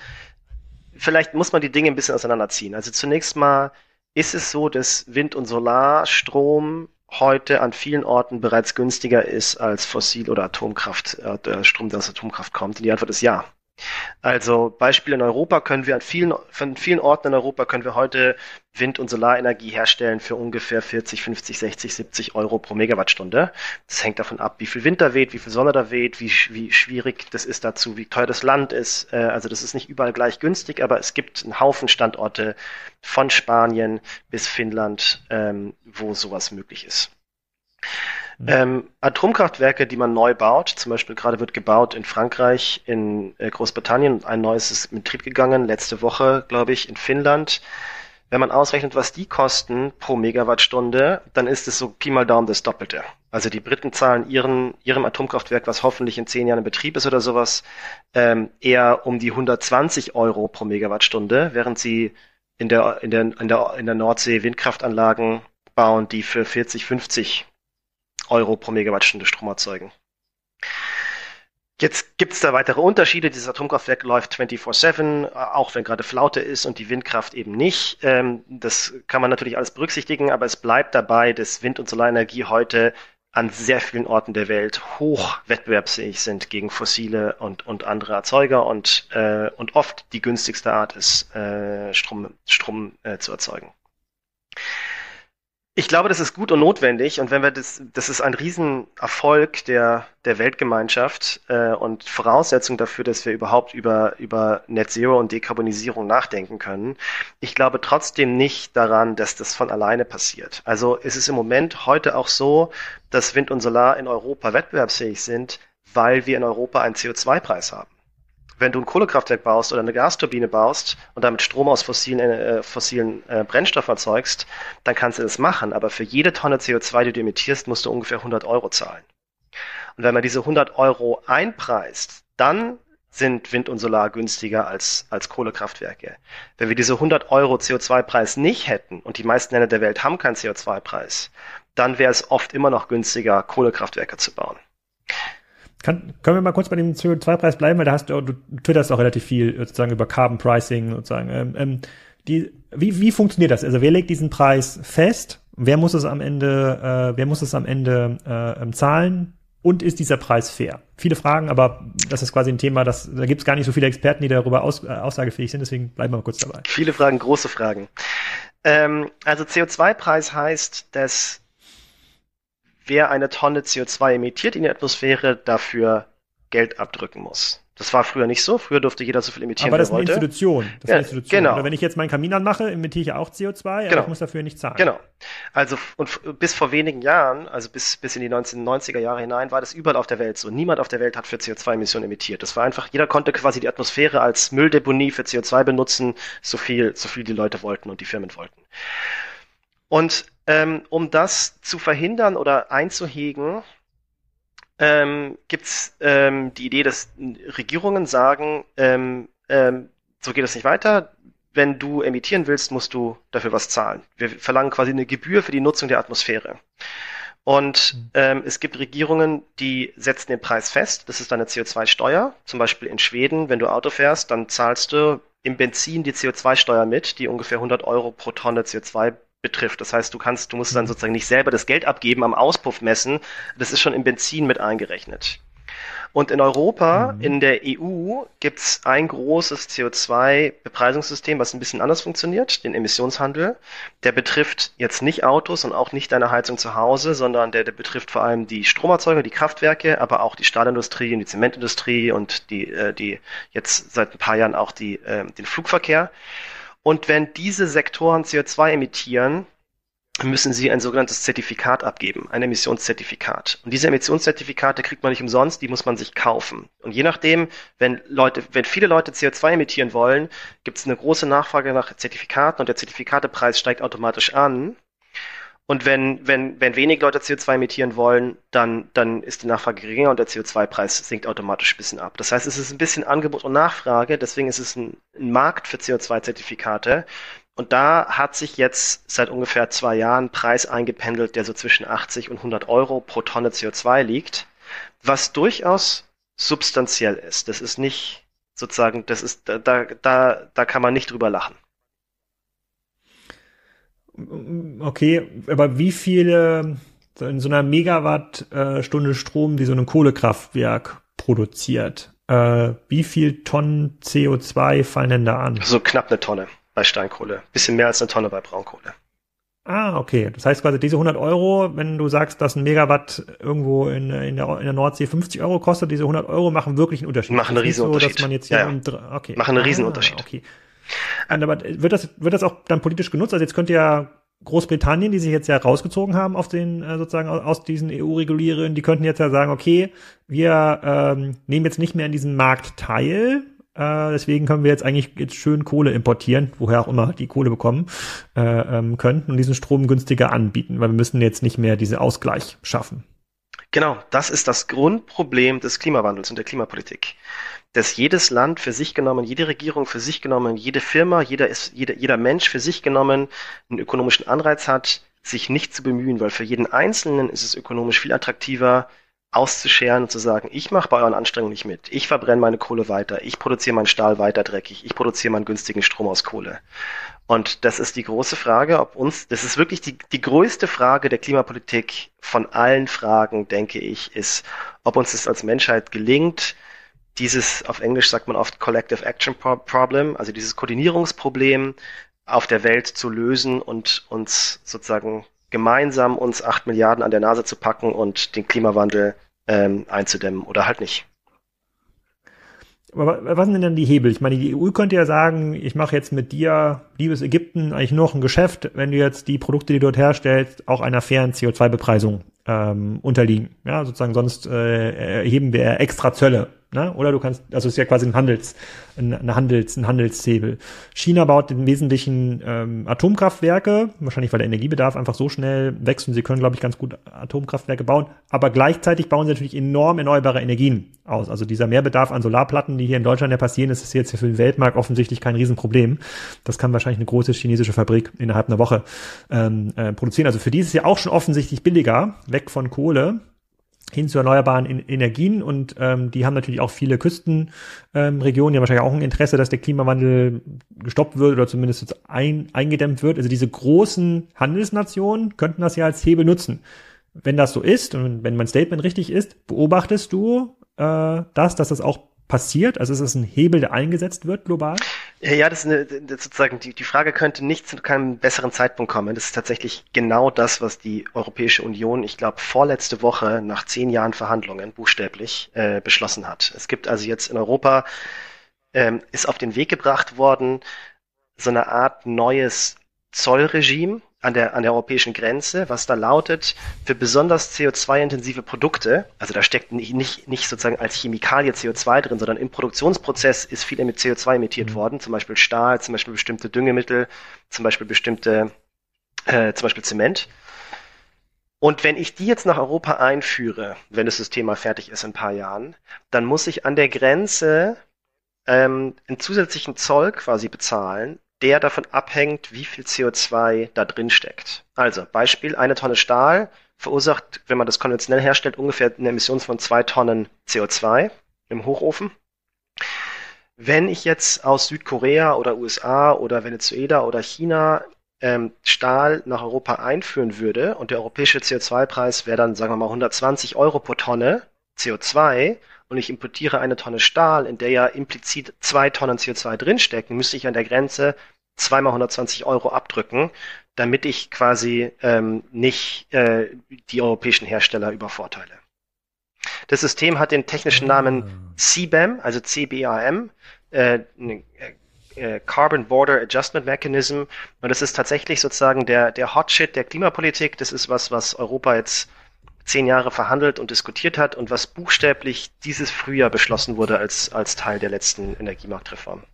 Speaker 2: vielleicht muss man die Dinge ein bisschen auseinanderziehen. Also zunächst mal ist es so, dass Wind- und Solarstrom heute an vielen Orten bereits günstiger ist als Fossil- oder Atomkraft, äh, Strom, der aus Atomkraft kommt. Und die Antwort ist ja. Also Beispiel in Europa können wir an vielen, von vielen Orten in Europa können wir heute Wind- und Solarenergie herstellen für ungefähr 40, 50, 60, 70 Euro pro Megawattstunde. Das hängt davon ab, wie viel Wind da weht, wie viel Sonne da weht, wie, wie schwierig das ist dazu, wie teuer das Land ist. Äh, also das ist nicht überall gleich günstig, aber es gibt einen Haufen Standorte von Spanien bis Finnland, ähm, wo sowas möglich ist. Mhm. Ähm, Atomkraftwerke, die man neu baut, zum Beispiel gerade wird gebaut in Frankreich, in äh, Großbritannien, ein neues ist in Betrieb gegangen, letzte Woche, glaube ich, in Finnland. Wenn man ausrechnet, was die kosten pro Megawattstunde, dann ist es so Pi mal Daumen das Doppelte. Also die Briten zahlen ihren, ihrem Atomkraftwerk, was hoffentlich in zehn Jahren in Betrieb ist oder sowas, ähm, eher um die 120 Euro pro Megawattstunde, während sie in der, in der, in der, in der Nordsee Windkraftanlagen bauen, die für 40, 50 Euro pro Megawattstunde Strom erzeugen. Jetzt gibt es da weitere Unterschiede. Dieses Atomkraftwerk läuft 24-7, auch wenn gerade Flaute ist und die Windkraft eben nicht. Ähm, das kann man natürlich alles berücksichtigen, aber es bleibt dabei, dass Wind- und Solarenergie heute an sehr vielen Orten der Welt hoch wettbewerbsfähig sind gegen fossile und, und andere Erzeuger und, äh, und oft die günstigste Art ist, äh, Strom, Strom äh, zu erzeugen. Ich glaube, das ist gut und notwendig und wenn wir das, das ist ein Riesenerfolg der, der Weltgemeinschaft äh, und Voraussetzung dafür, dass wir überhaupt über, über Net Zero und Dekarbonisierung nachdenken können. Ich glaube trotzdem nicht daran, dass das von alleine passiert. Also es ist im Moment heute auch so, dass Wind und Solar in Europa wettbewerbsfähig sind, weil wir in Europa einen CO2-Preis haben wenn du ein Kohlekraftwerk baust oder eine Gasturbine baust und damit Strom aus fossilen, äh, fossilen äh, Brennstoffen erzeugst, dann kannst du das machen. Aber für jede Tonne CO2, die du emittierst, musst du ungefähr 100 Euro zahlen. Und wenn man diese 100 Euro einpreist, dann sind Wind und Solar günstiger als, als Kohlekraftwerke. Wenn wir diese 100 Euro CO2-Preis nicht hätten und die meisten Länder der Welt haben keinen CO2-Preis, dann wäre es oft immer noch günstiger, Kohlekraftwerke zu bauen.
Speaker 1: Kann, können wir mal kurz bei dem CO2-Preis bleiben, weil da hast du, du twitterst auch relativ viel sozusagen über Carbon Pricing sozusagen. Ähm, ähm, die, wie, wie funktioniert das? Also wer legt diesen Preis fest? Wer muss es am Ende, äh, wer muss es am Ende äh, ähm, zahlen? Und ist dieser Preis fair? Viele Fragen, aber das ist quasi ein Thema, das, da gibt es gar nicht so viele Experten, die darüber aus, äh, aussagefähig sind, deswegen bleiben wir mal kurz dabei.
Speaker 2: Viele Fragen, große Fragen. Ähm, also CO2-Preis heißt, dass wer eine Tonne CO2 emittiert in die Atmosphäre, dafür Geld abdrücken muss. Das war früher nicht so. Früher durfte jeder so viel emittieren,
Speaker 1: Aber das ist eine Institution.
Speaker 2: Das ja,
Speaker 1: eine Institution.
Speaker 2: Genau.
Speaker 1: Oder wenn ich jetzt meinen Kamin anmache, emittiere ich ja auch CO2, aber genau. ich muss dafür nicht zahlen.
Speaker 2: Genau. Also und bis vor wenigen Jahren, also bis, bis in die 1990er Jahre hinein, war das überall auf der Welt so. Niemand auf der Welt hat für CO2-Emissionen emittiert. Das war einfach, jeder konnte quasi die Atmosphäre als Mülldeponie für CO2 benutzen, so viel, so viel die Leute wollten und die Firmen wollten. Und ähm, um das zu verhindern oder einzuhegen, ähm, gibt es ähm, die Idee, dass Regierungen sagen, ähm, ähm, so geht es nicht weiter. Wenn du emittieren willst, musst du dafür was zahlen. Wir verlangen quasi eine Gebühr für die Nutzung der Atmosphäre. Und ähm, es gibt Regierungen, die setzen den Preis fest. Das ist eine CO2-Steuer. Zum Beispiel in Schweden, wenn du Auto fährst, dann zahlst du im Benzin die CO2-Steuer mit, die ungefähr 100 Euro pro Tonne CO2 betrifft. Das heißt, du kannst, du musst dann sozusagen nicht selber das Geld abgeben, am Auspuff messen. Das ist schon im Benzin mit eingerechnet. Und in Europa, mhm. in der EU, gibt's ein großes CO2-Bepreisungssystem, was ein bisschen anders funktioniert, den Emissionshandel. Der betrifft jetzt nicht Autos und auch nicht deine Heizung zu Hause, sondern der, der betrifft vor allem die Stromerzeuger, die Kraftwerke, aber auch die Stahlindustrie und die Zementindustrie und die, äh, die jetzt seit ein paar Jahren auch die, äh, den Flugverkehr. Und wenn diese Sektoren CO2 emittieren, müssen sie ein sogenanntes Zertifikat abgeben, ein Emissionszertifikat. Und diese Emissionszertifikate kriegt man nicht umsonst, die muss man sich kaufen. Und je nachdem, wenn Leute, wenn viele Leute CO2 emittieren wollen, gibt es eine große Nachfrage nach Zertifikaten und der Zertifikatepreis steigt automatisch an. Und wenn, wenn, wenn wenig Leute CO2 emittieren wollen, dann, dann ist die Nachfrage geringer und der CO2-Preis sinkt automatisch ein bisschen ab. Das heißt, es ist ein bisschen Angebot und Nachfrage, deswegen ist es ein, ein Markt für CO2-Zertifikate. Und da hat sich jetzt seit ungefähr zwei Jahren Preis eingependelt, der so zwischen 80 und 100 Euro pro Tonne CO2 liegt, was durchaus substanziell ist. Das ist nicht sozusagen, das ist, da, da, da kann man nicht drüber lachen.
Speaker 1: Okay, aber wie viele in so einer Megawattstunde Strom, die so ein Kohlekraftwerk produziert, äh, wie viel Tonnen CO2 fallen denn da an?
Speaker 2: So knapp eine Tonne bei Steinkohle. Bisschen mehr als eine Tonne bei Braunkohle.
Speaker 1: Ah, okay. Das heißt quasi diese 100 Euro, wenn du sagst, dass ein Megawatt irgendwo in, in, der, in der Nordsee 50 Euro kostet, diese 100 Euro machen wirklich einen Unterschied.
Speaker 2: Machen einen Riesenunterschied.
Speaker 1: So, dass man jetzt hier
Speaker 2: ja, ja. okay. Machen einen Riesenunterschied. Ah,
Speaker 1: okay. Und aber wird das, wird das auch dann politisch genutzt? Also jetzt könnte ja Großbritannien, die sich jetzt ja rausgezogen haben auf den äh, sozusagen aus diesen EU-Regulierungen, die könnten jetzt ja sagen, okay, wir ähm, nehmen jetzt nicht mehr an diesem Markt teil, äh, deswegen können wir jetzt eigentlich jetzt schön Kohle importieren, woher auch immer die Kohle bekommen äh, ähm, könnten und diesen Strom günstiger anbieten, weil wir müssen jetzt nicht mehr diese Ausgleich schaffen.
Speaker 2: Genau, das ist das Grundproblem des Klimawandels und der Klimapolitik. Dass jedes Land für sich genommen, jede Regierung für sich genommen, jede Firma, jeder, ist, jeder, jeder Mensch für sich genommen einen ökonomischen Anreiz hat, sich nicht zu bemühen, weil für jeden Einzelnen ist es ökonomisch viel attraktiver, auszuscheren und zu sagen, ich mache bei euren Anstrengungen nicht mit, ich verbrenne meine Kohle weiter, ich produziere meinen Stahl weiter dreckig, ich produziere meinen günstigen Strom aus Kohle. Und das ist die große Frage, ob uns, das ist wirklich die, die größte Frage der Klimapolitik von allen Fragen, denke ich, ist, ob uns es als Menschheit gelingt, dieses, auf Englisch sagt man oft Collective Action Problem, also dieses Koordinierungsproblem auf der Welt zu lösen und uns sozusagen gemeinsam uns acht Milliarden an der Nase zu packen und den Klimawandel ähm, einzudämmen oder halt nicht.
Speaker 1: Aber was sind denn die Hebel? Ich meine, die EU könnte ja sagen, ich mache jetzt mit dir, liebes Ägypten, eigentlich nur noch ein Geschäft, wenn du jetzt die Produkte, die du dort herstellst, auch einer fairen CO2-Bepreisung ähm, unterliegen. Ja, sozusagen sonst äh, erheben wir extra Zölle Ne? Oder du kannst, also es ist ja quasi ein Handels, ein, Handels, ein Handelshebel. China baut im Wesentlichen ähm, Atomkraftwerke, wahrscheinlich weil der Energiebedarf einfach so schnell wächst und sie können, glaube ich, ganz gut Atomkraftwerke bauen. Aber gleichzeitig bauen sie natürlich enorm erneuerbare Energien aus. Also dieser Mehrbedarf an Solarplatten, die hier in Deutschland ja passieren, ist jetzt für den Weltmarkt offensichtlich kein Riesenproblem. Das kann wahrscheinlich eine große chinesische Fabrik innerhalb einer Woche ähm, äh, produzieren. Also für die ist es ja auch schon offensichtlich billiger, weg von Kohle hin zu erneuerbaren Energien und ähm, die haben natürlich auch viele Küstenregionen, ähm, die haben wahrscheinlich auch ein Interesse, dass der Klimawandel gestoppt wird oder zumindest ein, eingedämmt wird. Also diese großen Handelsnationen könnten das ja als Hebel nutzen. Wenn das so ist und wenn mein Statement richtig ist, beobachtest du äh, das, dass das auch passiert? Also ist es ein Hebel, der eingesetzt wird global?
Speaker 2: Ja, das ist eine, sozusagen die, die Frage könnte nicht zu keinem besseren Zeitpunkt kommen. Das ist tatsächlich genau das, was die Europäische Union, ich glaube, vorletzte Woche nach zehn Jahren Verhandlungen buchstäblich äh, beschlossen hat. Es gibt also jetzt in Europa ähm, ist auf den Weg gebracht worden so eine Art neues Zollregime, an der, an der europäischen Grenze, was da lautet, für besonders CO2-intensive Produkte, also da steckt nicht, nicht, nicht sozusagen als Chemikalie CO2 drin, sondern im Produktionsprozess ist viel mit CO2 emittiert mhm. worden, zum Beispiel Stahl, zum Beispiel bestimmte Düngemittel, zum Beispiel bestimmte, äh, zum Beispiel Zement. Und wenn ich die jetzt nach Europa einführe, wenn das System mal fertig ist in ein paar Jahren, dann muss ich an der Grenze ähm, einen zusätzlichen Zoll quasi bezahlen, der davon abhängt, wie viel CO2 da drin steckt. Also Beispiel, eine Tonne Stahl verursacht, wenn man das konventionell herstellt, ungefähr eine Emission von zwei Tonnen CO2 im Hochofen. Wenn ich jetzt aus Südkorea oder USA oder Venezuela oder China ähm, Stahl nach Europa einführen würde und der europäische CO2-Preis wäre dann, sagen wir mal, 120 Euro pro Tonne CO2 und ich importiere eine Tonne Stahl, in der ja implizit zwei Tonnen CO2 drinstecken, müsste ich an der Grenze zweimal 120 Euro abdrücken, damit ich quasi ähm, nicht äh, die europäischen Hersteller übervorteile. Das System hat den technischen Namen ah. CBAM, also CBAM, äh, ne, äh, Carbon Border Adjustment Mechanism. Und das ist tatsächlich sozusagen der, der Hotshit der Klimapolitik. Das ist was, was Europa jetzt zehn Jahre verhandelt und diskutiert hat und was buchstäblich dieses Frühjahr beschlossen wurde als, als Teil der letzten Energiemarktreform.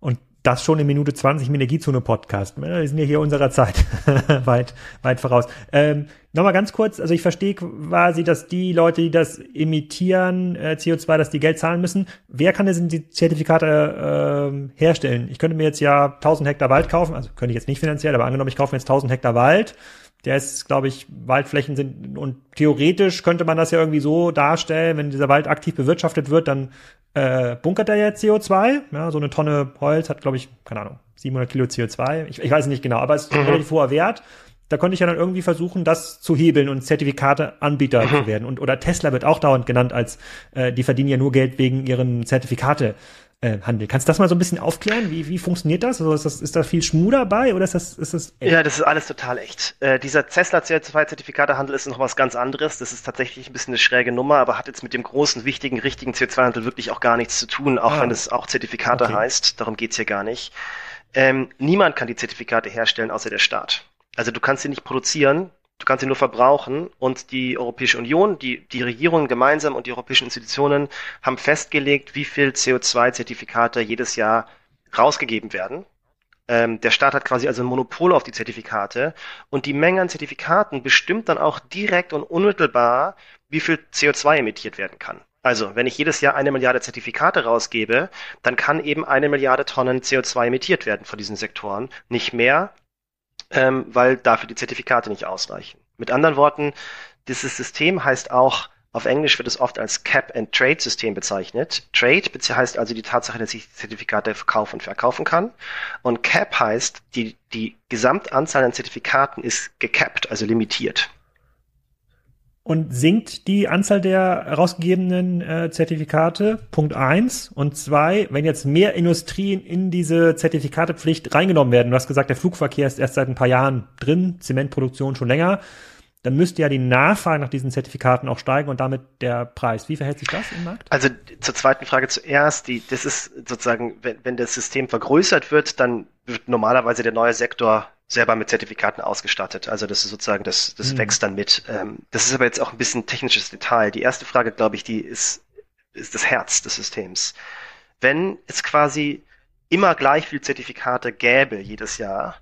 Speaker 1: Und das schon in Minute 20 im Energiezone-Podcast. Wir sind ja hier unserer Zeit weit, weit voraus. Ähm, Nochmal ganz kurz, also ich verstehe quasi, dass die Leute, die das emittieren, äh, CO2, dass die Geld zahlen müssen. Wer kann denn die Zertifikate äh, herstellen? Ich könnte mir jetzt ja 1000 Hektar Wald kaufen, also könnte ich jetzt nicht finanziell, aber angenommen, ich kaufe mir jetzt 1000 Hektar Wald der ist, glaube ich, Waldflächen sind und theoretisch könnte man das ja irgendwie so darstellen, wenn dieser Wald aktiv bewirtschaftet wird, dann äh, bunkert er ja CO2. Ja, so eine Tonne Holz hat, glaube ich, keine Ahnung, 700 Kilo CO2. Ich, ich weiß nicht genau, aber es ist ein mhm. relativ hoher Wert. Da konnte ich ja dann irgendwie versuchen, das zu hebeln und Zertifikate-Anbieter mhm. zu werden. Und oder Tesla wird auch dauernd genannt als äh, die verdienen ja nur Geld wegen ihren Zertifikate äh, Handel. Kannst du das mal so ein bisschen aufklären? Wie, wie funktioniert das? Also ist, das? ist da viel Schmu dabei oder ist das, ist das
Speaker 2: echt? Ja, das ist alles total echt. Äh, dieser Tesla CO2-Zertifikatehandel ist noch was ganz anderes. Das ist tatsächlich ein bisschen eine schräge Nummer, aber hat jetzt mit dem großen, wichtigen, richtigen CO2-Handel wirklich auch gar nichts zu tun, auch ah. wenn es auch Zertifikate okay. heißt. Darum geht's hier gar nicht. Ähm, niemand kann die Zertifikate herstellen, außer der Staat. Also du kannst sie nicht produzieren, du kannst sie nur verbrauchen und die Europäische Union, die, die Regierungen gemeinsam und die europäischen Institutionen haben festgelegt, wie viel CO2-Zertifikate jedes Jahr rausgegeben werden. Ähm, der Staat hat quasi also ein Monopol auf die Zertifikate und die Menge an Zertifikaten bestimmt dann auch direkt und unmittelbar, wie viel CO2 emittiert werden kann. Also, wenn ich jedes Jahr eine Milliarde Zertifikate rausgebe, dann kann eben eine Milliarde Tonnen CO2 emittiert werden von diesen Sektoren. Nicht mehr, ähm, weil dafür die Zertifikate nicht ausreichen. Mit anderen Worten, dieses System heißt auch, auf Englisch wird es oft als Cap-and-Trade-System bezeichnet. Trade heißt also die Tatsache, dass ich Zertifikate verkaufen und verkaufen kann. Und Cap heißt, die, die Gesamtanzahl an Zertifikaten ist gecapped, also limitiert.
Speaker 1: Und sinkt die Anzahl der herausgegebenen äh, Zertifikate? Punkt eins Und zwei, wenn jetzt mehr Industrien in diese Zertifikatepflicht reingenommen werden, du hast gesagt, der Flugverkehr ist erst seit ein paar Jahren drin, Zementproduktion schon länger dann müsste ja die Nachfrage nach diesen Zertifikaten auch steigen und damit der Preis. Wie verhält sich das im Markt?
Speaker 2: Also zur zweiten Frage zuerst, die, das ist sozusagen, wenn, wenn das System vergrößert wird, dann wird normalerweise der neue Sektor selber mit Zertifikaten ausgestattet. Also das ist sozusagen, das, das hm. wächst dann mit. Ähm, das ist aber jetzt auch ein bisschen technisches Detail. Die erste Frage, glaube ich, die ist, ist das Herz des Systems. Wenn es quasi immer gleich viel Zertifikate gäbe jedes Jahr,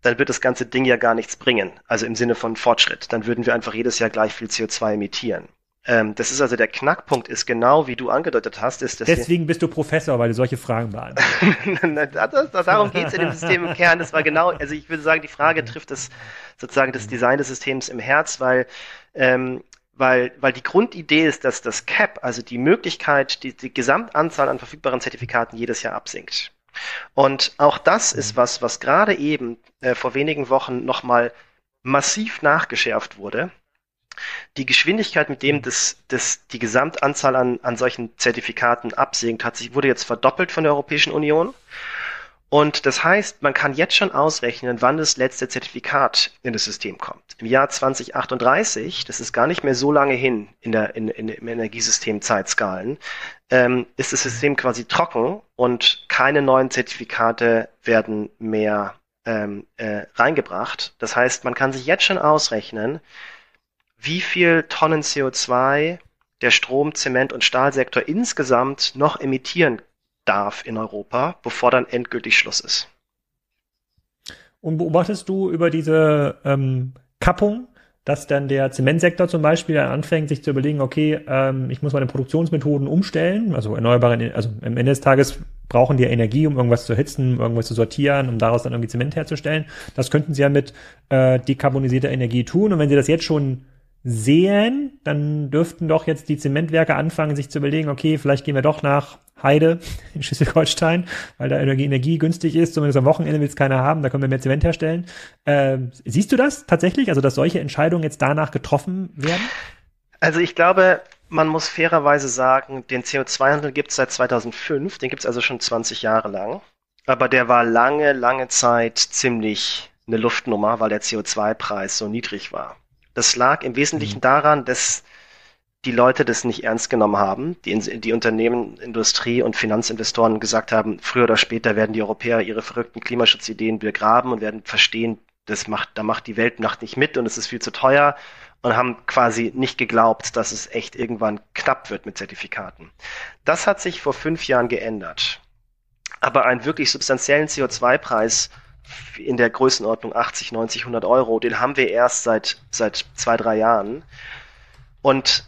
Speaker 2: dann wird das ganze Ding ja gar nichts bringen. Also im Sinne von Fortschritt. Dann würden wir einfach jedes Jahr gleich viel CO2 emittieren. Ähm, das ist also der Knackpunkt, ist genau wie du angedeutet hast. Ist,
Speaker 1: Deswegen bist du Professor, weil du solche Fragen beantwortest.
Speaker 2: Darum geht es in dem System im Kern. Das war genau, also ich würde sagen, die Frage trifft das sozusagen das Design des Systems im Herz, weil ähm, weil, weil die Grundidee ist, dass das CAP, also die Möglichkeit, die, die Gesamtanzahl an verfügbaren Zertifikaten jedes Jahr absinkt. Und auch das ist was, was gerade eben äh, vor wenigen Wochen nochmal massiv nachgeschärft wurde. Die Geschwindigkeit, mit dem das, das, die Gesamtanzahl an, an solchen Zertifikaten absinkt, hat sich, wurde jetzt verdoppelt von der Europäischen Union. Und das heißt, man kann jetzt schon ausrechnen, wann das letzte Zertifikat in das System kommt. Im Jahr 2038, das ist gar nicht mehr so lange hin in der, in, in, im Energiesystem Zeitskalen, ähm, ist das System quasi trocken und keine neuen Zertifikate werden mehr ähm, äh, reingebracht. Das heißt, man kann sich jetzt schon ausrechnen, wie viel Tonnen CO2 der Strom-, Zement- und Stahlsektor insgesamt noch emittieren darf in Europa, bevor dann endgültig Schluss ist.
Speaker 1: Und beobachtest du über diese ähm, Kappung, dass dann der Zementsektor zum Beispiel anfängt, sich zu überlegen, okay, ähm, ich muss meine Produktionsmethoden umstellen, also erneuerbare, also am Ende des Tages brauchen die Energie, um irgendwas zu erhitzen, irgendwas zu sortieren, um daraus dann irgendwie Zement herzustellen. Das könnten sie ja mit äh, dekarbonisierter Energie tun. Und wenn sie das jetzt schon sehen, dann dürften doch jetzt die Zementwerke anfangen, sich zu überlegen, okay, vielleicht gehen wir doch nach Heide in Schleswig-Holstein, weil da Energie, Energie günstig ist, zumindest am Wochenende will es keiner haben, da können wir mehr Zement herstellen. Ähm, siehst du das tatsächlich, also dass solche Entscheidungen jetzt danach getroffen werden?
Speaker 2: Also ich glaube, man muss fairerweise sagen, den CO2-Handel gibt es seit 2005, den gibt es also schon 20 Jahre lang. Aber der war lange, lange Zeit ziemlich eine Luftnummer, weil der CO2-Preis so niedrig war. Das lag im Wesentlichen mhm. daran, dass die Leute das nicht ernst genommen haben, die, die Unternehmen, Industrie und Finanzinvestoren gesagt haben, früher oder später werden die Europäer ihre verrückten Klimaschutzideen begraben und werden verstehen, das macht, da macht die Weltmacht nicht mit und es ist viel zu teuer und haben quasi nicht geglaubt, dass es echt irgendwann knapp wird mit Zertifikaten. Das hat sich vor fünf Jahren geändert. Aber einen wirklich substanziellen CO2-Preis in der Größenordnung 80, 90, 100 Euro, den haben wir erst seit, seit zwei, drei Jahren. Und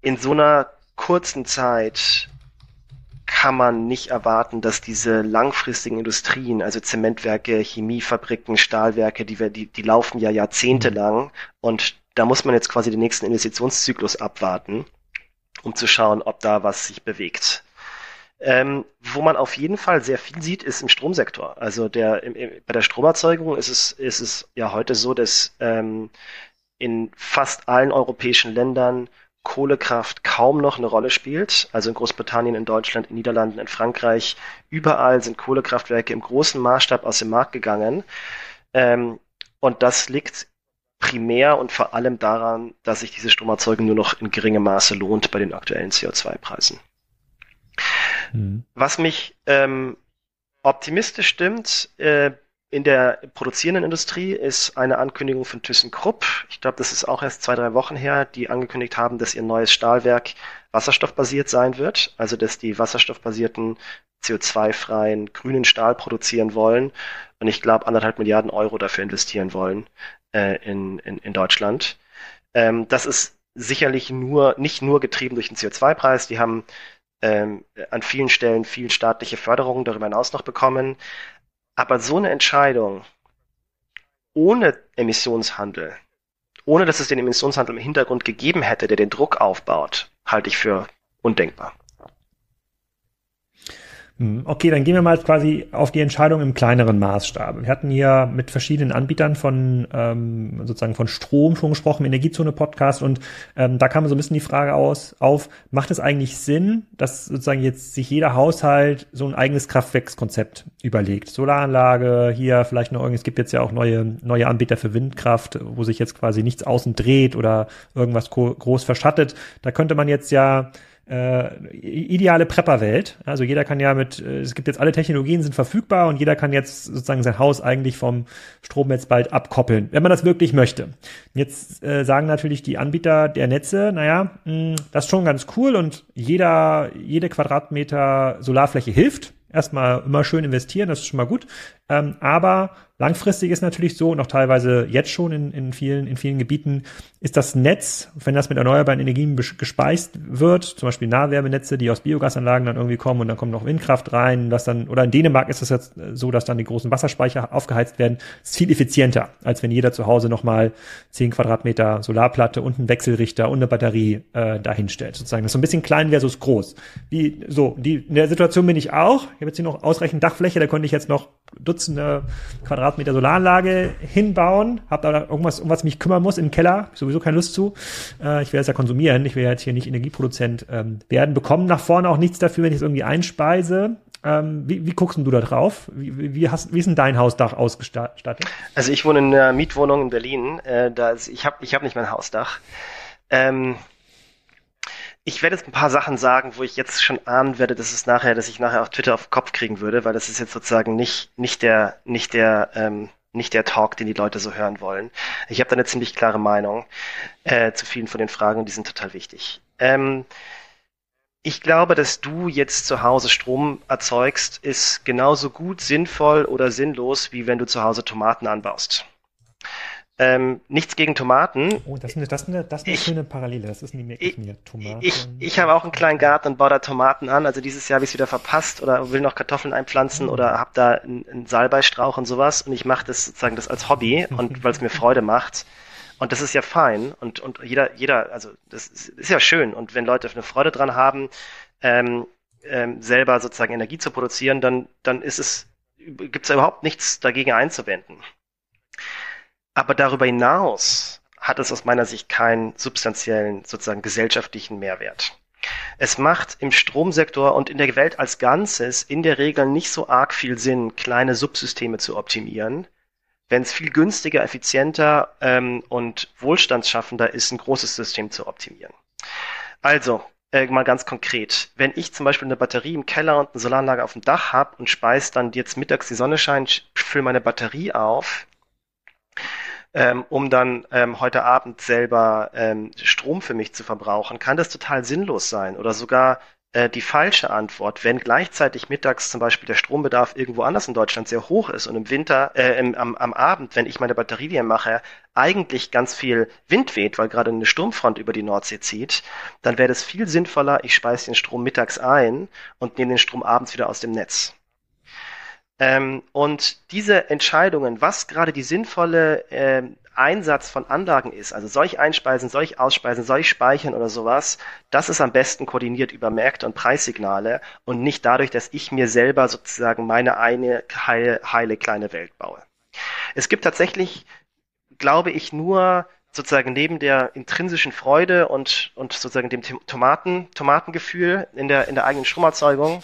Speaker 2: in so einer kurzen Zeit kann man nicht erwarten, dass diese langfristigen Industrien, also Zementwerke, Chemiefabriken, Stahlwerke, die, wir, die, die laufen ja jahrzehntelang und da muss man jetzt quasi den nächsten Investitionszyklus abwarten, um zu schauen, ob da was sich bewegt. Ähm, wo man auf jeden Fall sehr viel sieht, ist im Stromsektor. Also der, im, im, bei der Stromerzeugung ist es, ist es ja heute so, dass ähm, in fast allen europäischen Ländern Kohlekraft kaum noch eine Rolle spielt. Also in Großbritannien, in Deutschland, in Niederlanden, in Frankreich, überall sind Kohlekraftwerke im großen Maßstab aus dem Markt gegangen. Ähm, und das liegt primär und vor allem daran, dass sich diese Stromerzeugung nur noch in geringem Maße lohnt bei den aktuellen CO2-Preisen. Mhm. Was mich ähm, optimistisch stimmt, äh, in der produzierenden Industrie ist eine Ankündigung von ThyssenKrupp, ich glaube, das ist auch erst zwei, drei Wochen her, die angekündigt haben, dass ihr neues Stahlwerk wasserstoffbasiert sein wird, also dass die wasserstoffbasierten CO2-freien grünen Stahl produzieren wollen und ich glaube anderthalb Milliarden Euro dafür investieren wollen äh, in, in, in Deutschland. Ähm, das ist sicherlich nur nicht nur getrieben durch den CO2-Preis. Die haben ähm, an vielen Stellen viel staatliche Förderung darüber hinaus noch bekommen. Aber so eine Entscheidung ohne Emissionshandel, ohne dass es den Emissionshandel im Hintergrund gegeben hätte, der den Druck aufbaut, halte ich für undenkbar.
Speaker 1: Hm, okay, dann gehen wir mal quasi auf die Entscheidung im kleineren Maßstab. Wir hatten hier mit verschiedenen Anbietern von ähm, sozusagen von Strom schon gesprochen, Energiezone-Podcast und ähm, da kam so ein bisschen die Frage aus auf, macht es eigentlich Sinn, dass sozusagen jetzt sich jeder Haushalt so ein eigenes Kraftwerkskonzept überlegt? Solaranlage, hier vielleicht noch irgendwie, es gibt jetzt ja auch neue, neue Anbieter für Windkraft, wo sich jetzt quasi nichts außen dreht oder irgendwas groß verschattet. Da könnte man jetzt ja äh, ideale Prepperwelt. Also jeder kann ja mit, äh, es gibt jetzt alle Technologien sind verfügbar und jeder kann jetzt sozusagen sein Haus eigentlich vom Stromnetz bald abkoppeln, wenn man das wirklich möchte. Jetzt äh, sagen natürlich die Anbieter der Netze, naja, mh, hm, das ist schon ganz cool und jeder, jede Quadratmeter Solarfläche hilft. Erstmal immer schön investieren, das ist schon mal gut. Ähm, aber Langfristig ist natürlich so, noch teilweise jetzt schon in, in, vielen, in vielen Gebieten, ist das Netz, wenn das mit erneuerbaren Energien gespeist wird, zum Beispiel Nahwärmenetze, die aus Biogasanlagen dann irgendwie kommen und dann kommt noch Windkraft rein, das dann, oder in Dänemark ist es jetzt so, dass dann die großen Wasserspeicher aufgeheizt werden, ist viel effizienter, als wenn jeder zu Hause nochmal zehn Quadratmeter Solarplatte und einen Wechselrichter und eine Batterie äh, dahinstellt. Sozusagen. Das ist so ein bisschen klein versus groß. Wie, so, die, in der Situation bin ich auch. Ich habe jetzt hier noch ausreichend Dachfläche, da konnte ich jetzt noch Dutzende Quadratmeter Solaranlage hinbauen, habe da irgendwas, um was mich kümmern muss im Keller, sowieso keine Lust zu. Äh, ich werde es ja konsumieren, ich will jetzt hier nicht Energieproduzent ähm, werden, bekommen nach vorne auch nichts dafür, wenn ich es irgendwie einspeise. Ähm, wie, wie guckst du da drauf? Wie, wie, hast, wie ist denn dein Hausdach ausgestattet?
Speaker 2: Also ich wohne in einer Mietwohnung in Berlin. Äh, da ist, ich habe ich hab nicht mein Hausdach. Ähm, ich werde jetzt ein paar Sachen sagen, wo ich jetzt schon ahnen werde, dass es nachher, dass ich nachher auf Twitter auf den Kopf kriegen würde, weil das ist jetzt sozusagen nicht, nicht der, nicht der, ähm, nicht der Talk, den die Leute so hören wollen. Ich habe da eine ziemlich klare Meinung äh, zu vielen von den Fragen und die sind total wichtig. Ähm, ich glaube, dass du jetzt zu Hause Strom erzeugst, ist genauso gut, sinnvoll oder sinnlos, wie wenn du zu Hause Tomaten anbaust. Ähm, nichts gegen Tomaten.
Speaker 1: Oh, das ist eine, das ist eine, das ist eine ich, schöne Parallele. Das ist nicht mehr,
Speaker 2: ich, mehr Tomaten. Ich, ich habe auch einen kleinen Garten und baue da Tomaten an. Also dieses Jahr habe ich es wieder verpasst oder will noch Kartoffeln einpflanzen mhm. oder habe da einen, einen Salbeistrauch und sowas. Und ich mache das sozusagen das als Hobby und weil es mir Freude macht. Und das ist ja fein. Und, und jeder, jeder, also das ist, ist ja schön. Und wenn Leute eine Freude dran haben, ähm, ähm, selber sozusagen Energie zu produzieren, dann, dann ist es, gibt es überhaupt nichts dagegen einzuwenden. Aber darüber hinaus hat es aus meiner Sicht keinen substanziellen, sozusagen gesellschaftlichen Mehrwert. Es macht im Stromsektor und in der Welt als Ganzes in der Regel nicht so arg viel Sinn, kleine Subsysteme zu optimieren, wenn es viel günstiger, effizienter ähm, und wohlstandsschaffender ist, ein großes System zu optimieren. Also, äh, mal ganz konkret, wenn ich zum Beispiel eine Batterie im Keller und eine Solaranlage auf dem Dach habe und speise dann jetzt mittags die Sonne scheint, fülle meine Batterie auf, ähm, um dann ähm, heute Abend selber ähm, Strom für mich zu verbrauchen, kann das total sinnlos sein oder sogar äh, die falsche Antwort, wenn gleichzeitig mittags zum Beispiel der Strombedarf irgendwo anders in Deutschland sehr hoch ist und im Winter, äh, im, am, am Abend, wenn ich meine Batterie wieder mache, eigentlich ganz viel Wind weht, weil gerade eine Sturmfront über die Nordsee zieht, dann wäre es viel sinnvoller, ich speise den Strom mittags ein und nehme den Strom abends wieder aus dem Netz. Ähm, und diese Entscheidungen, was gerade die sinnvolle äh, Einsatz von Anlagen ist, also soll ich einspeisen, soll ich ausspeisen, soll ich speichern oder sowas, das ist am besten koordiniert über Märkte und Preissignale und nicht dadurch, dass ich mir selber sozusagen meine eine heile, heile kleine Welt baue. Es gibt tatsächlich, glaube ich, nur sozusagen neben der intrinsischen Freude und, und sozusagen dem Tomaten, Tomatengefühl in der, in der eigenen Stromerzeugung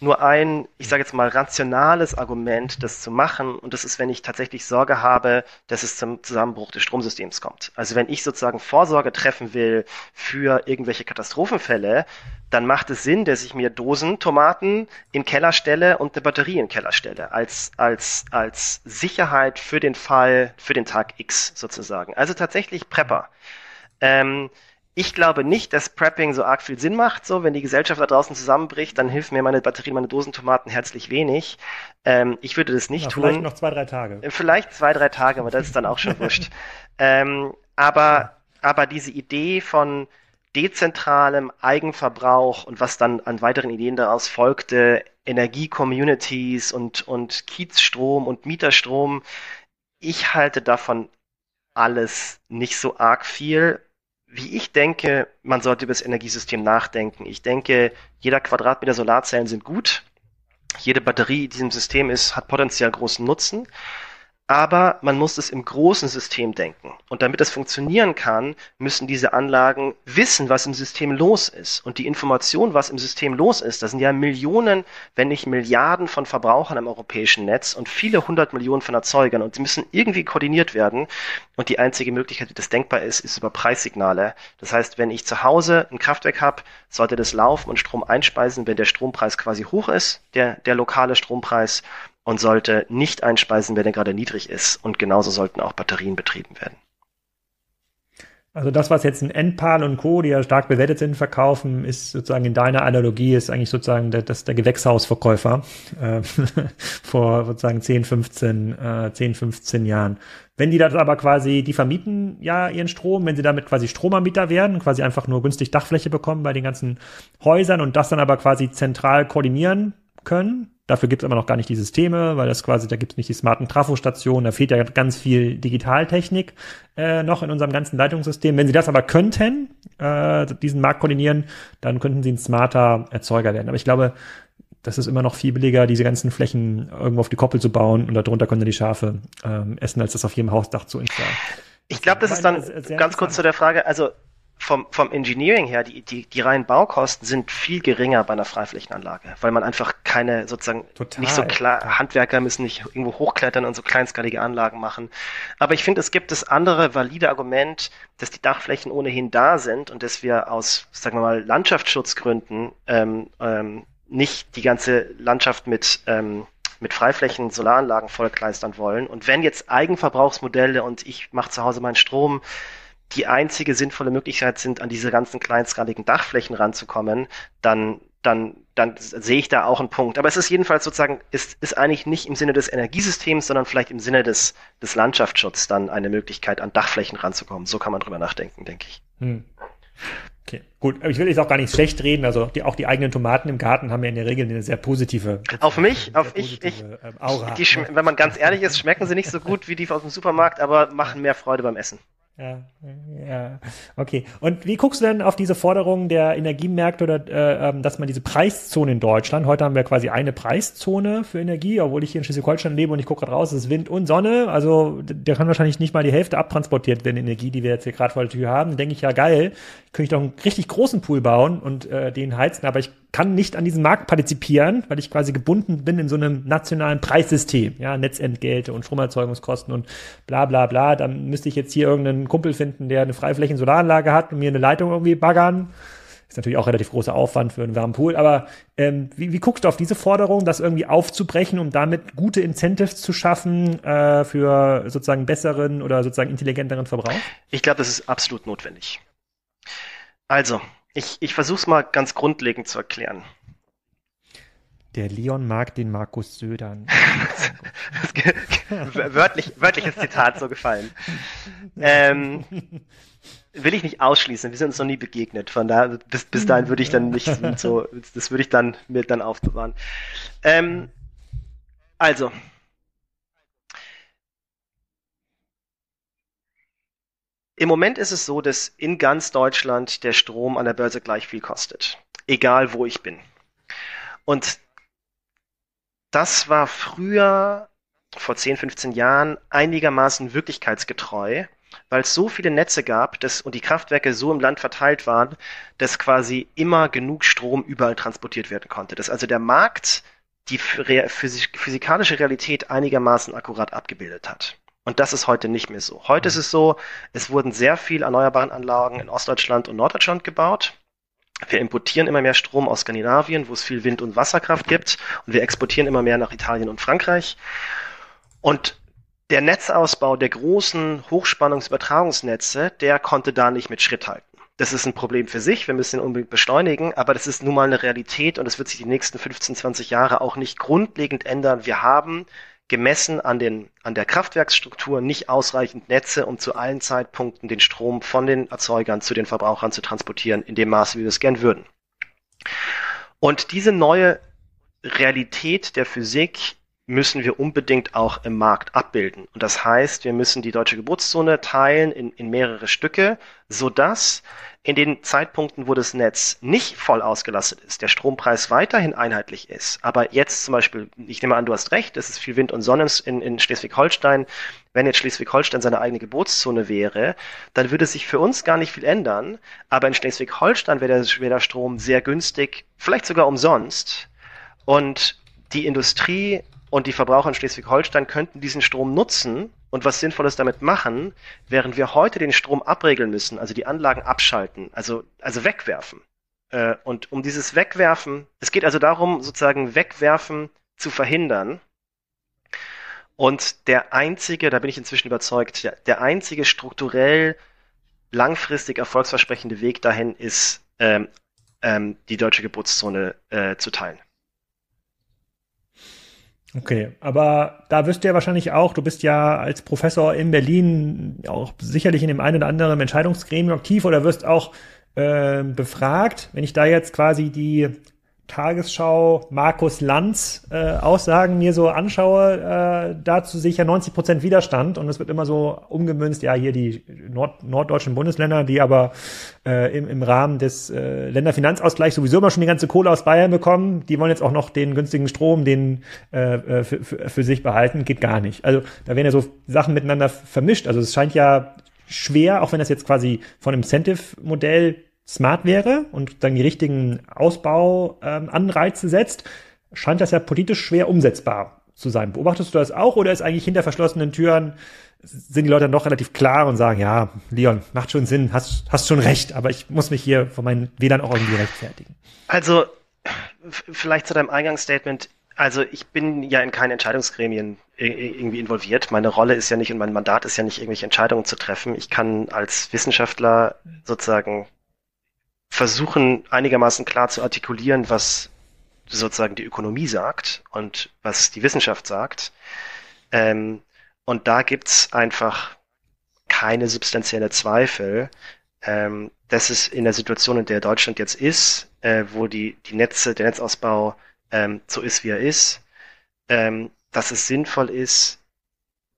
Speaker 2: nur ein, ich sage jetzt mal, rationales Argument, das zu machen. Und das ist, wenn ich tatsächlich Sorge habe, dass es zum Zusammenbruch des Stromsystems kommt. Also wenn ich sozusagen Vorsorge treffen will für irgendwelche Katastrophenfälle, dann macht es Sinn, dass ich mir Dosen Tomaten im Keller stelle und eine Batterie im Keller stelle, als, als, als Sicherheit für den Fall, für den Tag X sozusagen. Also tatsächlich Prepper. Ähm, ich glaube nicht, dass Prepping so arg viel Sinn macht. So, wenn die Gesellschaft da draußen zusammenbricht, dann hilft mir meine Batterie, meine Dosentomaten herzlich wenig. Ähm, ich würde das nicht ja,
Speaker 1: tun. Vielleicht noch zwei, drei Tage.
Speaker 2: Äh, vielleicht zwei, drei Tage, aber das ist dann auch schon wurscht. Ähm, aber, aber diese Idee von dezentralem Eigenverbrauch und was dann an weiteren Ideen daraus folgte, Energiecommunities und, und Kiezstrom und Mieterstrom, ich halte davon alles nicht so arg viel wie ich denke, man sollte über das Energiesystem nachdenken. Ich denke, jeder Quadratmeter Solarzellen sind gut. Jede Batterie, die in diesem System ist, hat potenziell großen Nutzen aber man muss es im großen System denken. Und damit es funktionieren kann, müssen diese Anlagen wissen, was im System los ist. Und die Information, was im System los ist, das sind ja Millionen, wenn nicht Milliarden von Verbrauchern im europäischen Netz und viele hundert Millionen von Erzeugern. Und die müssen irgendwie koordiniert werden. Und die einzige Möglichkeit, wie das denkbar ist, ist über Preissignale. Das heißt, wenn ich zu Hause ein Kraftwerk habe, sollte das laufen und Strom einspeisen, wenn der Strompreis quasi hoch ist, der, der lokale Strompreis und sollte nicht einspeisen, wenn er gerade niedrig ist. Und genauso sollten auch Batterien betrieben werden.
Speaker 1: Also das, was jetzt ein Endpal und Co., die ja stark bewertet sind, verkaufen, ist sozusagen in deiner Analogie, ist eigentlich sozusagen der, das, der Gewächshausverkäufer äh, vor sozusagen 10, 15, äh, 10, 15 Jahren. Wenn die das aber quasi, die vermieten ja ihren Strom, wenn sie damit quasi Stromanbieter werden, quasi einfach nur günstig Dachfläche bekommen bei den ganzen Häusern und das dann aber quasi zentral koordinieren können, Dafür gibt es aber noch gar nicht die Systeme, weil das quasi, da gibt es nicht die smarten Trafostationen, da fehlt ja ganz viel Digitaltechnik äh, noch in unserem ganzen Leitungssystem. Wenn Sie das aber könnten, äh, diesen Markt koordinieren, dann könnten Sie ein smarter Erzeuger werden. Aber ich glaube, das ist immer noch viel billiger, diese ganzen Flächen irgendwo auf die Koppel zu bauen und darunter können dann die Schafe ähm, essen, als das auf jedem Hausdach zu installieren.
Speaker 2: Ich glaube, das ist dann ganz kurz zu der Frage, also vom, vom Engineering her, die, die, die reinen Baukosten sind viel geringer bei einer Freiflächenanlage, weil man einfach keine sozusagen Total. nicht so klar, Handwerker müssen nicht irgendwo hochklettern und so kleinskalige Anlagen machen. Aber ich finde, es gibt das andere valide Argument, dass die Dachflächen ohnehin da sind und dass wir aus, sagen wir mal, Landschaftsschutzgründen ähm, ähm, nicht die ganze Landschaft mit ähm, mit Freiflächen Solaranlagen vollkleistern wollen. Und wenn jetzt Eigenverbrauchsmodelle und ich mache zu Hause meinen Strom die einzige sinnvolle Möglichkeit sind, an diese ganzen kleinskaligen Dachflächen ranzukommen, dann, dann, dann sehe ich da auch einen Punkt. Aber es ist jedenfalls sozusagen, ist, ist eigentlich nicht im Sinne des Energiesystems, sondern vielleicht im Sinne des, des Landschaftsschutzes dann eine Möglichkeit, an Dachflächen ranzukommen. So kann man drüber nachdenken, denke ich. Hm.
Speaker 1: Okay, gut. Aber ich will jetzt auch gar nicht schlecht reden. Also die, auch die eigenen Tomaten im Garten haben ja in der Regel eine sehr positive.
Speaker 2: Auf mich, auf ich, ich, ähm, Aura. Die, wenn man ganz ehrlich ist, schmecken sie nicht so gut wie die aus dem Supermarkt, aber machen mehr Freude beim Essen.
Speaker 1: Ja, ja, okay. Und wie guckst du denn auf diese Forderung der Energiemärkte oder äh, ähm, dass man diese Preiszone in Deutschland, heute haben wir quasi eine Preiszone für Energie, obwohl ich hier in Schleswig-Holstein lebe und ich gucke gerade raus, es ist Wind und Sonne, also der kann wahrscheinlich nicht mal die Hälfte abtransportiert werden, Energie, die wir jetzt hier gerade vor der Tür haben. Denke ich, ja geil, könnte ich doch einen richtig großen Pool bauen und äh, den heizen, aber ich kann nicht an diesem Markt partizipieren, weil ich quasi gebunden bin in so einem nationalen Preissystem, ja, Netzentgelte und Stromerzeugungskosten und bla bla bla. Dann müsste ich jetzt hier irgendeinen Kumpel finden, der eine Freiflächen-Solaranlage hat und mir eine Leitung irgendwie baggern. Ist natürlich auch relativ großer Aufwand für einen warmen Pool, aber ähm, wie, wie guckst du auf diese Forderung, das irgendwie aufzubrechen, um damit gute Incentives zu schaffen äh, für sozusagen besseren oder sozusagen intelligenteren Verbrauch?
Speaker 2: Ich glaube, das ist absolut notwendig. Also, ich, ich versuche es mal ganz grundlegend zu erklären.
Speaker 1: Der Leon mag den Markus Södern.
Speaker 2: Wörtlich, wörtliches Zitat so gefallen. Ähm, will ich nicht ausschließen. Wir sind uns noch nie begegnet. Von da bis, bis dahin würde ich dann nicht so, das würde ich dann mir dann aufbewahren. Ähm, also, Im Moment ist es so, dass in ganz Deutschland der Strom an der Börse gleich viel kostet. Egal wo ich bin. Und das war früher, vor 10, 15 Jahren, einigermaßen wirklichkeitsgetreu, weil es so viele Netze gab dass, und die Kraftwerke so im Land verteilt waren, dass quasi immer genug Strom überall transportiert werden konnte. Dass also der Markt die physikalische Realität einigermaßen akkurat abgebildet hat. Und das ist heute nicht mehr so. Heute ist es so, es wurden sehr viele erneuerbare Anlagen in Ostdeutschland und Norddeutschland gebaut. Wir importieren immer mehr Strom aus Skandinavien, wo es viel Wind- und Wasserkraft gibt. Und wir exportieren immer mehr nach Italien und Frankreich. Und der Netzausbau der großen Hochspannungsübertragungsnetze, der konnte da nicht mit Schritt halten. Das ist ein Problem für sich, wir müssen ihn unbedingt beschleunigen, aber das ist nun mal eine Realität und es wird sich die nächsten 15, 20 Jahre auch nicht grundlegend ändern. Wir haben gemessen an, den, an der Kraftwerksstruktur nicht ausreichend Netze, um zu allen Zeitpunkten den Strom von den Erzeugern zu den Verbrauchern zu transportieren, in dem Maße, wie wir es gern würden. Und diese neue Realität der Physik müssen wir unbedingt auch im Markt abbilden. Und das heißt, wir müssen die deutsche Geburtszone teilen in, in mehrere Stücke, sodass in den Zeitpunkten, wo das Netz nicht voll ausgelastet ist, der Strompreis weiterhin einheitlich ist. Aber jetzt zum Beispiel, ich nehme an, du hast recht, es ist viel Wind und Sonne in, in Schleswig-Holstein. Wenn jetzt Schleswig-Holstein seine eigene Geburtszone wäre, dann würde sich für uns gar nicht viel ändern. Aber in Schleswig-Holstein wäre der, wäre der Strom sehr günstig, vielleicht sogar umsonst. Und die Industrie und die Verbraucher in Schleswig-Holstein könnten diesen Strom nutzen und was Sinnvolles damit machen, während wir heute den Strom abregeln müssen, also die Anlagen abschalten, also, also wegwerfen. Äh, und um dieses Wegwerfen, es geht also darum, sozusagen Wegwerfen zu verhindern. Und der einzige, da bin ich inzwischen überzeugt, der, der einzige strukturell langfristig erfolgsversprechende Weg dahin ist, ähm, ähm, die deutsche Geburtszone äh, zu teilen.
Speaker 1: Okay, aber da wirst du ja wahrscheinlich auch, du bist ja als Professor in Berlin auch sicherlich in dem einen oder anderen Entscheidungsgremium aktiv oder wirst auch äh, befragt. Wenn ich da jetzt quasi die Tagesschau Markus Lanz äh, Aussagen mir so anschaue, äh, dazu sehe ich ja 90 Prozent Widerstand und es wird immer so umgemünzt, ja hier die Nord norddeutschen Bundesländer, die aber äh, im, im Rahmen des äh, Länderfinanzausgleichs sowieso immer schon die ganze Kohle aus Bayern bekommen, die wollen jetzt auch noch den günstigen Strom, den äh, äh für, für, für sich behalten, geht gar nicht. Also da werden ja so Sachen miteinander vermischt. Also es scheint ja schwer, auch wenn das jetzt quasi von Incentive-Modell smart wäre und dann die richtigen Ausbauanreize ähm, setzt, scheint das ja politisch schwer umsetzbar zu sein. Beobachtest du das auch oder ist eigentlich hinter verschlossenen Türen sind die Leute dann doch relativ klar und sagen, ja, Leon, macht schon Sinn, hast, hast schon recht, aber ich muss mich hier von meinen Wählern auch irgendwie rechtfertigen.
Speaker 2: Also, vielleicht zu deinem Eingangsstatement. Also, ich bin ja in keinen Entscheidungsgremien irgendwie involviert. Meine Rolle ist ja nicht und mein Mandat ist ja nicht, irgendwelche Entscheidungen zu treffen. Ich kann als Wissenschaftler sozusagen versuchen einigermaßen klar zu artikulieren, was sozusagen die Ökonomie sagt und was die Wissenschaft sagt. Ähm, und da gibt's einfach keine substanzielle Zweifel, ähm, dass es in der Situation, in der Deutschland jetzt ist, äh, wo die, die Netze, der Netzausbau ähm, so ist, wie er ist, ähm, dass es sinnvoll ist,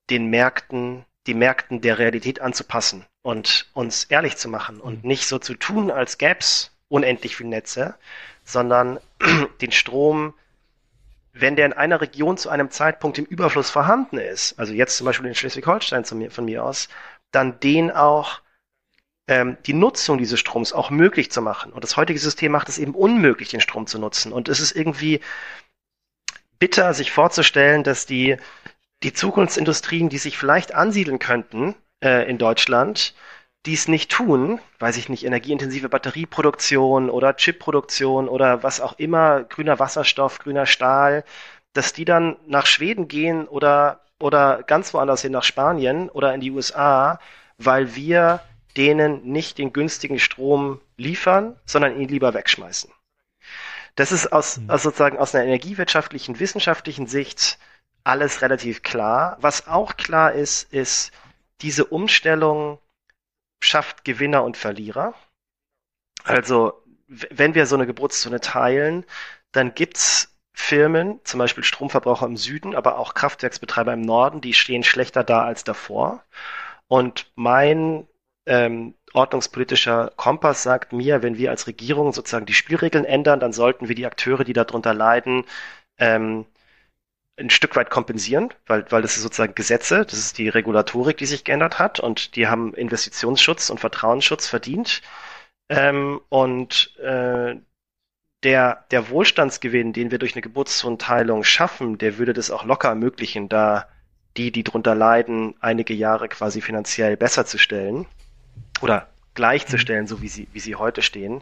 Speaker 2: den Märkten, die Märkten der Realität anzupassen und uns ehrlich zu machen und mhm. nicht so zu tun, als gäb's unendlich viele Netze, sondern den Strom, wenn der in einer Region zu einem Zeitpunkt im Überfluss vorhanden ist, also jetzt zum Beispiel in Schleswig-Holstein von mir aus, dann den auch ähm, die Nutzung dieses Stroms auch möglich zu machen. Und das heutige System macht es eben unmöglich, den Strom zu nutzen. Und es ist irgendwie bitter, sich vorzustellen, dass die, die Zukunftsindustrien, die sich vielleicht ansiedeln könnten, äh, in Deutschland, die es nicht tun, weiß ich nicht, energieintensive Batterieproduktion oder Chipproduktion oder was auch immer, grüner Wasserstoff, grüner Stahl, dass die dann nach Schweden gehen oder, oder ganz woanders hin nach Spanien oder in die USA, weil wir denen nicht den günstigen Strom liefern, sondern ihn lieber wegschmeißen. Das ist aus, mhm. aus sozusagen aus einer energiewirtschaftlichen, wissenschaftlichen Sicht alles relativ klar. Was auch klar ist, ist, diese Umstellung schafft Gewinner und Verlierer. Also wenn wir so eine Geburtszone teilen, dann gibt's Firmen, zum Beispiel Stromverbraucher im Süden, aber auch Kraftwerksbetreiber im Norden, die stehen schlechter da als davor. Und mein ähm, ordnungspolitischer Kompass sagt mir, wenn wir als Regierung sozusagen die Spielregeln ändern, dann sollten wir die Akteure, die darunter leiden, ähm, ein Stück weit kompensieren, weil, weil das ist sozusagen Gesetze, das ist die Regulatorik, die sich geändert hat und die haben Investitionsschutz und Vertrauensschutz verdient. Ähm, und äh, der, der Wohlstandsgewinn, den wir durch eine Geburtszonenteilung schaffen, der würde das auch locker ermöglichen, da die, die drunter leiden, einige Jahre quasi finanziell besser zu stellen oder gleichzustellen, so wie sie, wie sie heute stehen.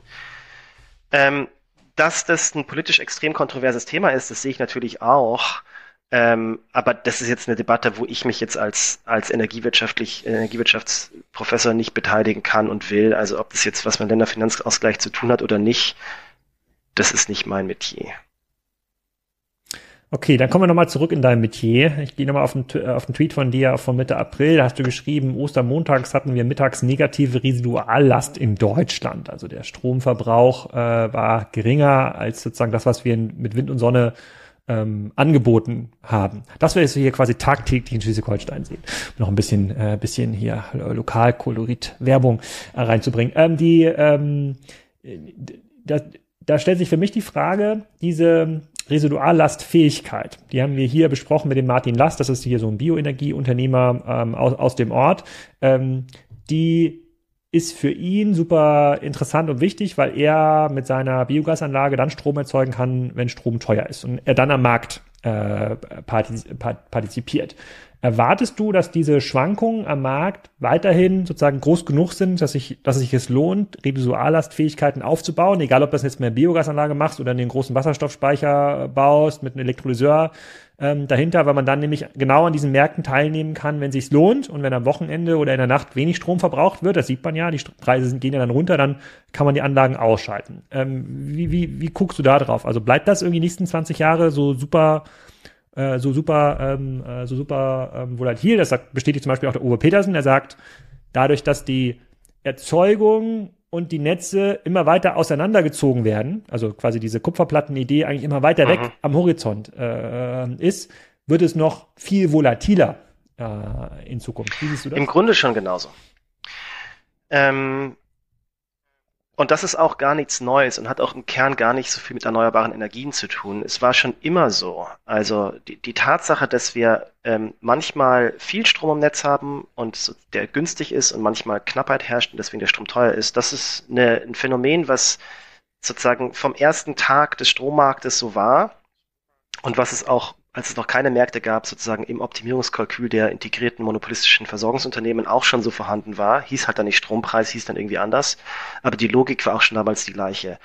Speaker 2: Ähm, dass das ein politisch extrem kontroverses Thema ist, das sehe ich natürlich auch. Ähm, aber das ist jetzt eine Debatte, wo ich mich jetzt als, als energiewirtschaftlich, Energiewirtschaftsprofessor nicht beteiligen kann und will. Also ob das jetzt was mit Länderfinanzausgleich zu tun hat oder nicht, das ist nicht mein Metier.
Speaker 1: Okay, dann kommen wir nochmal zurück in dein Metier. Ich gehe nochmal auf, den, auf den Tweet von dir von Mitte April. Da hast du geschrieben, Ostermontags hatten wir mittags negative Residuallast in Deutschland. Also der Stromverbrauch äh, war geringer als sozusagen das, was wir mit Wind und Sonne ähm, angeboten haben. Das wäre jetzt hier quasi tagtäglich in Schleswig-Holstein sehen. Noch ein bisschen, äh, bisschen hier Lokalkolorit Werbung äh, reinzubringen. Ähm, die, ähm, da, da stellt sich für mich die Frage, diese Residuallastfähigkeit, die haben wir hier besprochen mit dem Martin Last, das ist hier so ein Bioenergieunternehmer ähm, aus, aus dem Ort, ähm, die ist für ihn super interessant und wichtig, weil er mit seiner Biogasanlage dann Strom erzeugen kann, wenn Strom teuer ist und er dann am Markt äh, partizipiert. Erwartest du, dass diese Schwankungen am Markt weiterhin sozusagen groß genug sind, dass sich, dass es sich es lohnt, Residuallastfähigkeiten aufzubauen, egal ob das jetzt mehr Biogasanlage machst oder einen großen Wasserstoffspeicher baust mit einem Elektrolyseur ähm, dahinter, weil man dann nämlich genau an diesen Märkten teilnehmen kann, wenn sich's lohnt und wenn am Wochenende oder in der Nacht wenig Strom verbraucht wird, das sieht man ja, die Preise gehen ja dann runter, dann kann man die Anlagen ausschalten. Ähm, wie, wie, wie guckst du da drauf? Also bleibt das irgendwie die nächsten 20 Jahre so super äh, so super, ähm, äh, so super ähm, volatil. Das sagt, bestätigt zum Beispiel auch der Uwe Petersen. Er sagt, dadurch, dass die Erzeugung und die Netze immer weiter auseinandergezogen werden, also quasi diese Kupferplatten-Idee eigentlich immer weiter mhm. weg am Horizont äh, ist, wird es noch viel volatiler äh, in Zukunft.
Speaker 2: Wie siehst du das? Im Grunde schon genauso. Ähm, und das ist auch gar nichts Neues und hat auch im Kern gar nicht so viel mit erneuerbaren Energien zu tun. Es war schon immer so. Also die, die Tatsache, dass wir ähm, manchmal viel Strom im Netz haben und der günstig ist und manchmal Knappheit herrscht und deswegen der Strom teuer ist, das ist eine, ein Phänomen, was sozusagen vom ersten Tag des Strommarktes so war und was es auch als es noch keine Märkte gab, sozusagen im Optimierungskalkül der integrierten monopolistischen Versorgungsunternehmen auch schon so vorhanden war. Hieß halt dann nicht Strompreis, hieß dann irgendwie anders. Aber die Logik war auch schon damals die gleiche.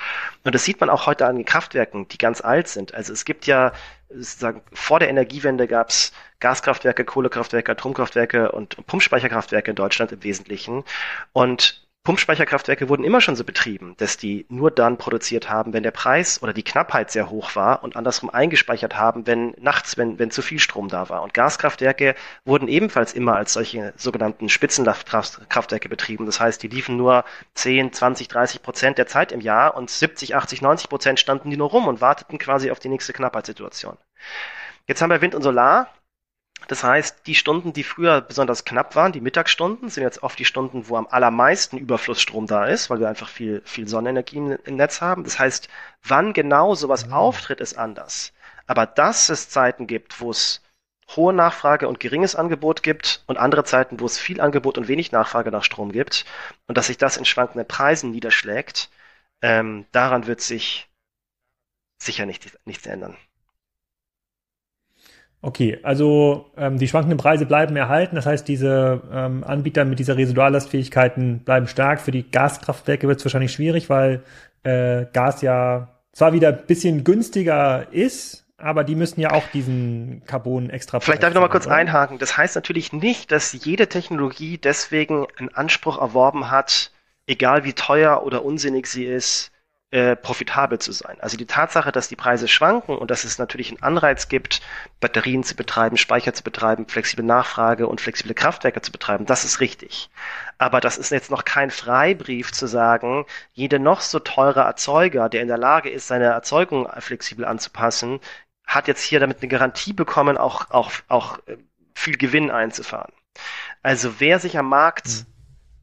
Speaker 2: Und das sieht man auch heute an den Kraftwerken, die ganz alt sind. Also es gibt ja, sozusagen, vor der Energiewende gab es Gaskraftwerke, Kohlekraftwerke, Atomkraftwerke und Pumpspeicherkraftwerke in Deutschland im Wesentlichen. Und Pumpspeicherkraftwerke wurden immer schon so betrieben, dass die nur dann produziert haben, wenn der Preis oder die Knappheit sehr hoch war und andersrum eingespeichert haben, wenn nachts, wenn, wenn zu viel Strom da war. Und Gaskraftwerke wurden ebenfalls immer als solche sogenannten Spitzenkraftwerke betrieben. Das heißt, die liefen nur 10, 20, 30 Prozent der Zeit im Jahr und 70, 80, 90 Prozent standen die nur rum und warteten quasi auf die nächste Knappheitssituation. Jetzt haben wir Wind und Solar. Das heißt, die Stunden, die früher besonders knapp waren, die Mittagsstunden, sind jetzt oft die Stunden, wo am allermeisten Überflussstrom da ist, weil wir einfach viel, viel Sonnenenergie im Netz haben. Das heißt, wann genau sowas mhm. auftritt, ist anders. Aber dass es Zeiten gibt, wo es hohe Nachfrage und geringes Angebot gibt und andere Zeiten, wo es viel Angebot und wenig Nachfrage nach Strom gibt und dass sich das in schwankenden Preisen niederschlägt, ähm, daran wird sich sicher nicht, nichts ändern.
Speaker 1: Okay, also ähm, die schwankenden Preise bleiben erhalten. Das heißt, diese ähm, Anbieter mit dieser Residuallastfähigkeiten bleiben stark. Für die Gaskraftwerke wird es wahrscheinlich schwierig, weil äh, Gas ja zwar wieder ein bisschen günstiger ist, aber die müssen ja auch diesen Carbon extra.
Speaker 2: Vielleicht darf ich noch mal kurz oder? einhaken. Das heißt natürlich nicht, dass jede Technologie deswegen einen Anspruch erworben hat, egal wie teuer oder unsinnig sie ist, äh, profitabel zu sein. Also die Tatsache, dass die Preise schwanken und dass es natürlich einen Anreiz gibt, Batterien zu betreiben, Speicher zu betreiben, flexible Nachfrage und flexible Kraftwerke zu betreiben, das ist richtig. Aber das ist jetzt noch kein Freibrief zu sagen, jeder noch so teure Erzeuger, der in der Lage ist, seine Erzeugung flexibel anzupassen, hat jetzt hier damit eine Garantie bekommen, auch, auch, auch äh, viel Gewinn einzufahren. Also wer sich am Markt mhm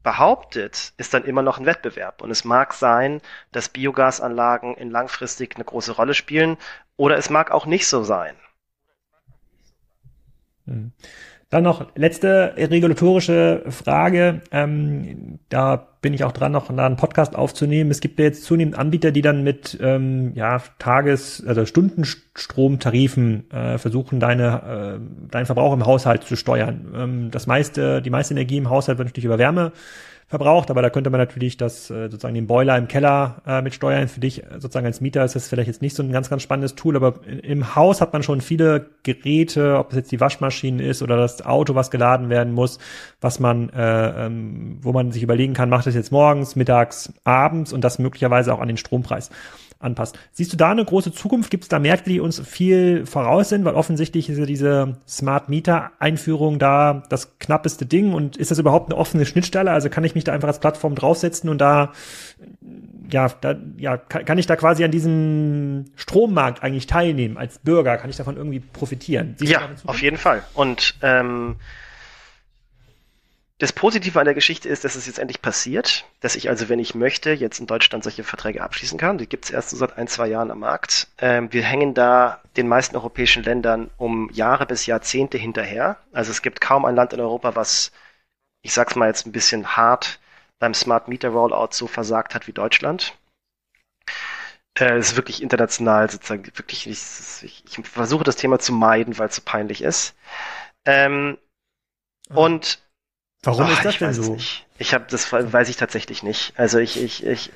Speaker 2: behauptet, ist dann immer noch ein Wettbewerb. Und es mag sein, dass Biogasanlagen in langfristig eine große Rolle spielen, oder es mag auch nicht so sein.
Speaker 1: Hm. Dann noch letzte regulatorische Frage. Ähm, da bin ich auch dran, noch einen Podcast aufzunehmen. Es gibt ja jetzt zunehmend Anbieter, die dann mit ähm, ja, Tages-, also Stundenstromtarifen äh, versuchen, deine, äh, deinen Verbrauch im Haushalt zu steuern. Ähm, das meiste, die meiste Energie im Haushalt wird natürlich über Wärme verbraucht, aber da könnte man natürlich das äh, sozusagen den Boiler im Keller äh, mit steuern. Für dich äh, sozusagen als Mieter ist das vielleicht jetzt nicht so ein ganz, ganz spannendes Tool, aber im Haus hat man schon viele Geräte, ob es jetzt die Waschmaschine ist oder das Auto, was geladen werden muss, was man, äh, ähm, wo man sich überlegen kann, macht es jetzt morgens, mittags, abends und das möglicherweise auch an den Strompreis anpasst. Siehst du da eine große Zukunft? Gibt es da Märkte, die uns viel voraus sind? Weil offensichtlich ist ja diese Smart Meter Einführung da das knappeste Ding. Und ist das überhaupt eine offene Schnittstelle? Also kann ich mich da einfach als Plattform draufsetzen und da, ja, da, ja, kann, ich da quasi an diesem Strommarkt eigentlich teilnehmen als Bürger? Kann ich davon irgendwie profitieren?
Speaker 2: Siehst ja, auf jeden Fall. Und ähm, das Positive an der Geschichte ist, dass es jetzt endlich passiert, dass ich also, wenn ich möchte, jetzt in Deutschland solche Verträge abschließen kann. Die gibt es erst so seit ein, zwei Jahren am Markt. Ähm, wir hängen da den meisten europäischen Ländern um Jahre bis Jahrzehnte hinterher. Also es gibt kaum ein Land in Europa, was, ich sag's mal jetzt ein bisschen hart, beim Smart Meter Rollout so versagt hat wie Deutschland. Äh, es ist wirklich international sozusagen, wirklich, ich, ich, ich versuche das Thema zu meiden, weil es so peinlich ist. Ähm, mhm. Und
Speaker 1: Warum oh, ist das denn so?
Speaker 2: Ich habe das weiß ich tatsächlich nicht. Also ich ich ich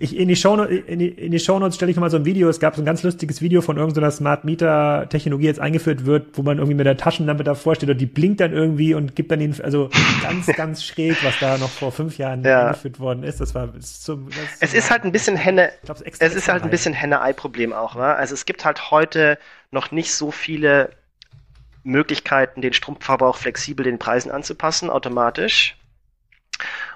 Speaker 1: ich, in die Show in die, in die Shownotes stelle ich nochmal so ein Video. Es gab so ein ganz lustiges Video von irgendeiner Smart Meter Technologie jetzt eingeführt wird, wo man irgendwie mit der Taschenlampe davor steht und die blinkt dann irgendwie und gibt dann den, also ganz, ganz schräg, was da noch vor fünf Jahren ja. eingeführt worden ist. Das war so, das
Speaker 2: Es ist halt ein bisschen Henne, glaub, es ist halt ein bisschen Henne-Ei-Problem auch, ne? Also es gibt halt heute noch nicht so viele Möglichkeiten, den Stromverbrauch flexibel den Preisen anzupassen, automatisch.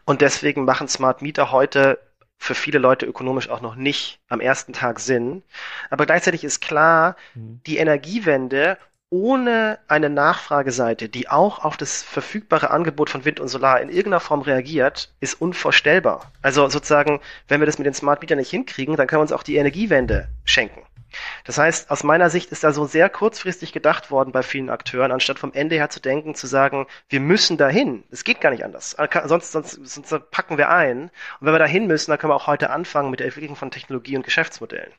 Speaker 2: Und deswegen machen Smart Meter heute für viele Leute ökonomisch auch noch nicht am ersten Tag Sinn. Aber gleichzeitig ist klar, mhm. die Energiewende ohne eine Nachfrageseite, die auch auf das verfügbare Angebot von Wind und Solar in irgendeiner Form reagiert, ist unvorstellbar. Also sozusagen, wenn wir das mit den Smart Metern nicht hinkriegen, dann können wir uns auch die Energiewende schenken. Das heißt, aus meiner Sicht ist da so sehr kurzfristig gedacht worden bei vielen Akteuren, anstatt vom Ende her zu denken, zu sagen, wir müssen dahin. Es geht gar nicht anders. Sonst, sonst, sonst packen wir ein. Und wenn wir dahin müssen, dann können wir auch heute anfangen mit der Entwicklung von Technologie und Geschäftsmodellen.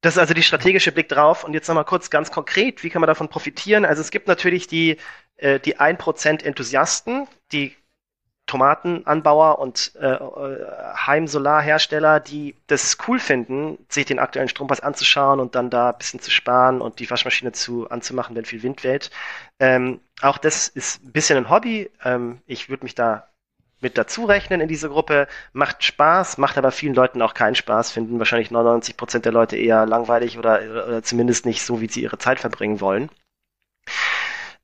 Speaker 2: Das ist also die strategische Blick drauf. Und jetzt nochmal kurz ganz konkret, wie kann man davon profitieren? Also es gibt natürlich die, äh, die 1% Enthusiasten, die Tomatenanbauer und äh, äh, Heimsolarhersteller, die das cool finden, sich den aktuellen Strompreis anzuschauen und dann da ein bisschen zu sparen und die Waschmaschine zu anzumachen, wenn viel Wind weht. Ähm, auch das ist ein bisschen ein Hobby. Ähm, ich würde mich da mit dazu rechnen in diese Gruppe. Macht Spaß, macht aber vielen Leuten auch keinen Spaß, finden wahrscheinlich 99 Prozent der Leute eher langweilig oder, oder zumindest nicht so, wie sie ihre Zeit verbringen wollen.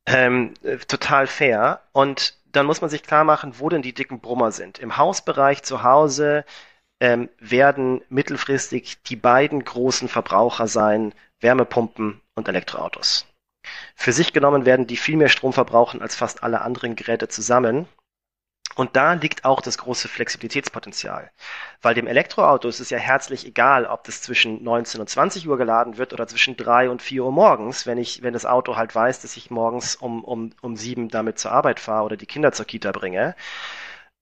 Speaker 2: Ähm, äh, total fair. Und dann muss man sich klar machen, wo denn die dicken Brummer sind. Im Hausbereich zu Hause ähm, werden mittelfristig die beiden großen Verbraucher sein, Wärmepumpen und Elektroautos. Für sich genommen werden die viel mehr Strom verbrauchen als fast alle anderen Geräte zusammen. Und da liegt auch das große Flexibilitätspotenzial. Weil dem Elektroauto ist es ja herzlich egal, ob das zwischen 19 und 20 Uhr geladen wird oder zwischen 3 und 4 Uhr morgens, wenn ich, wenn das Auto halt weiß, dass ich morgens um, um, um 7 damit zur Arbeit fahre oder die Kinder zur Kita bringe.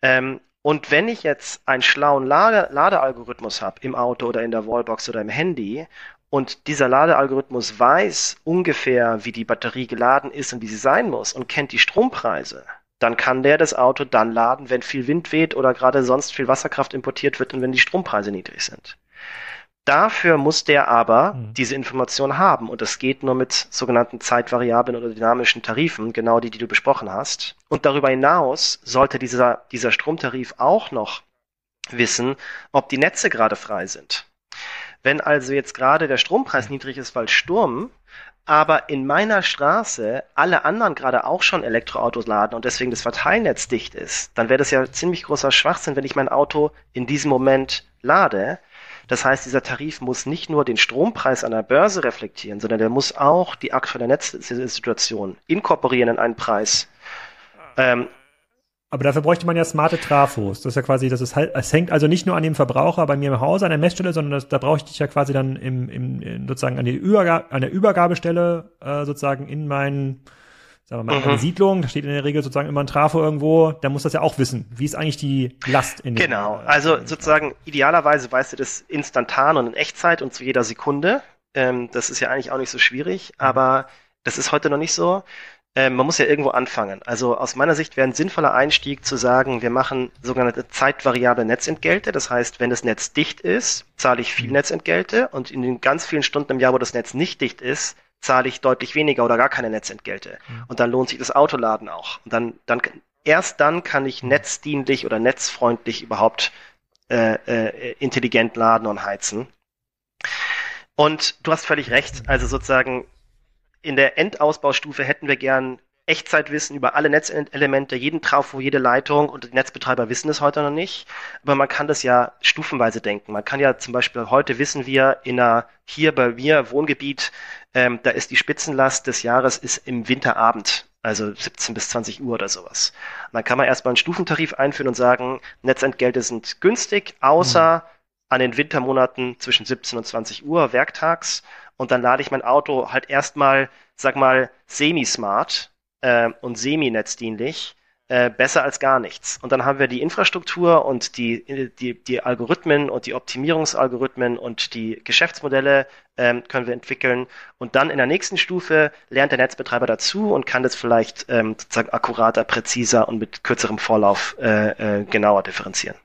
Speaker 2: Ähm, und wenn ich jetzt einen schlauen Lade Ladealgorithmus habe im Auto oder in der Wallbox oder im Handy und dieser Ladealgorithmus weiß ungefähr, wie die Batterie geladen ist und wie sie sein muss und kennt die Strompreise, dann kann der das Auto dann laden, wenn viel Wind weht oder gerade sonst viel Wasserkraft importiert wird und wenn die Strompreise niedrig sind. Dafür muss der aber mhm. diese Information haben und das geht nur mit sogenannten Zeitvariablen oder dynamischen Tarifen, genau die, die du besprochen hast. Und darüber hinaus sollte dieser, dieser Stromtarif auch noch wissen, ob die Netze gerade frei sind. Wenn also jetzt gerade der Strompreis niedrig ist, weil Sturm, aber in meiner Straße alle anderen gerade auch schon Elektroautos laden und deswegen das Verteilnetz dicht ist, dann wäre das ja ziemlich großer Schwachsinn, wenn ich mein Auto in diesem Moment lade. Das heißt, dieser Tarif muss nicht nur den Strompreis an der Börse reflektieren, sondern der muss auch die aktuelle Netzsituation inkorporieren in einen Preis. Ähm,
Speaker 1: Aber dafür bräuchte man ja smarte Trafos. Das ist ja quasi, das ist halt, es hängt also nicht nur an dem Verbraucher bei mir im Haus an der Messstelle, sondern das, da brauche ich ja quasi dann im, im, sozusagen an, die Überga an der Übergabestelle äh, sozusagen in meinen, sagen wir mal, mhm. Siedlung. Da steht in der Regel sozusagen immer ein Trafo irgendwo. Da muss das ja auch wissen. Wie ist eigentlich die Last in
Speaker 2: dem Genau. Also sozusagen idealerweise weißt du das instantan und in Echtzeit und zu jeder Sekunde. Ähm, das ist ja eigentlich auch nicht so schwierig, aber das ist heute noch nicht so. Ähm, man muss ja irgendwo anfangen. Also aus meiner Sicht wäre ein sinnvoller Einstieg zu sagen, wir machen sogenannte zeitvariable Netzentgelte. Das heißt, wenn das Netz dicht ist, zahle ich viel mhm. Netzentgelte und in den ganz vielen Stunden im Jahr, wo das Netz nicht dicht ist, zahle ich deutlich weniger oder gar keine Netzentgelte. Mhm. Und dann lohnt sich das Autoladen auch. Und dann, dann erst dann kann ich netzdienlich oder netzfreundlich überhaupt äh, äh, intelligent laden und heizen. Und du hast völlig recht. Also sozusagen in der Endausbaustufe hätten wir gern Echtzeitwissen über alle Netzelemente, jeden Trafo, jede Leitung und die Netzbetreiber wissen es heute noch nicht. Aber man kann das ja stufenweise denken. Man kann ja zum Beispiel heute wissen wir in einer, hier bei mir Wohngebiet, ähm, da ist die Spitzenlast des Jahres ist im Winterabend, also 17 bis 20 Uhr oder sowas. Und dann kann man erstmal einen Stufentarif einführen und sagen, Netzentgelte sind günstig, außer mhm. an den Wintermonaten zwischen 17 und 20 Uhr werktags und dann lade ich mein Auto halt erstmal, sag mal, semi-smart äh, und semi-netzdienlich, äh, besser als gar nichts. Und dann haben wir die Infrastruktur und die, die, die Algorithmen und die Optimierungsalgorithmen und die Geschäftsmodelle ähm, können wir entwickeln. Und dann in der nächsten Stufe lernt der Netzbetreiber dazu und kann das vielleicht ähm, sozusagen akkurater, präziser und mit kürzerem Vorlauf äh, äh, genauer differenzieren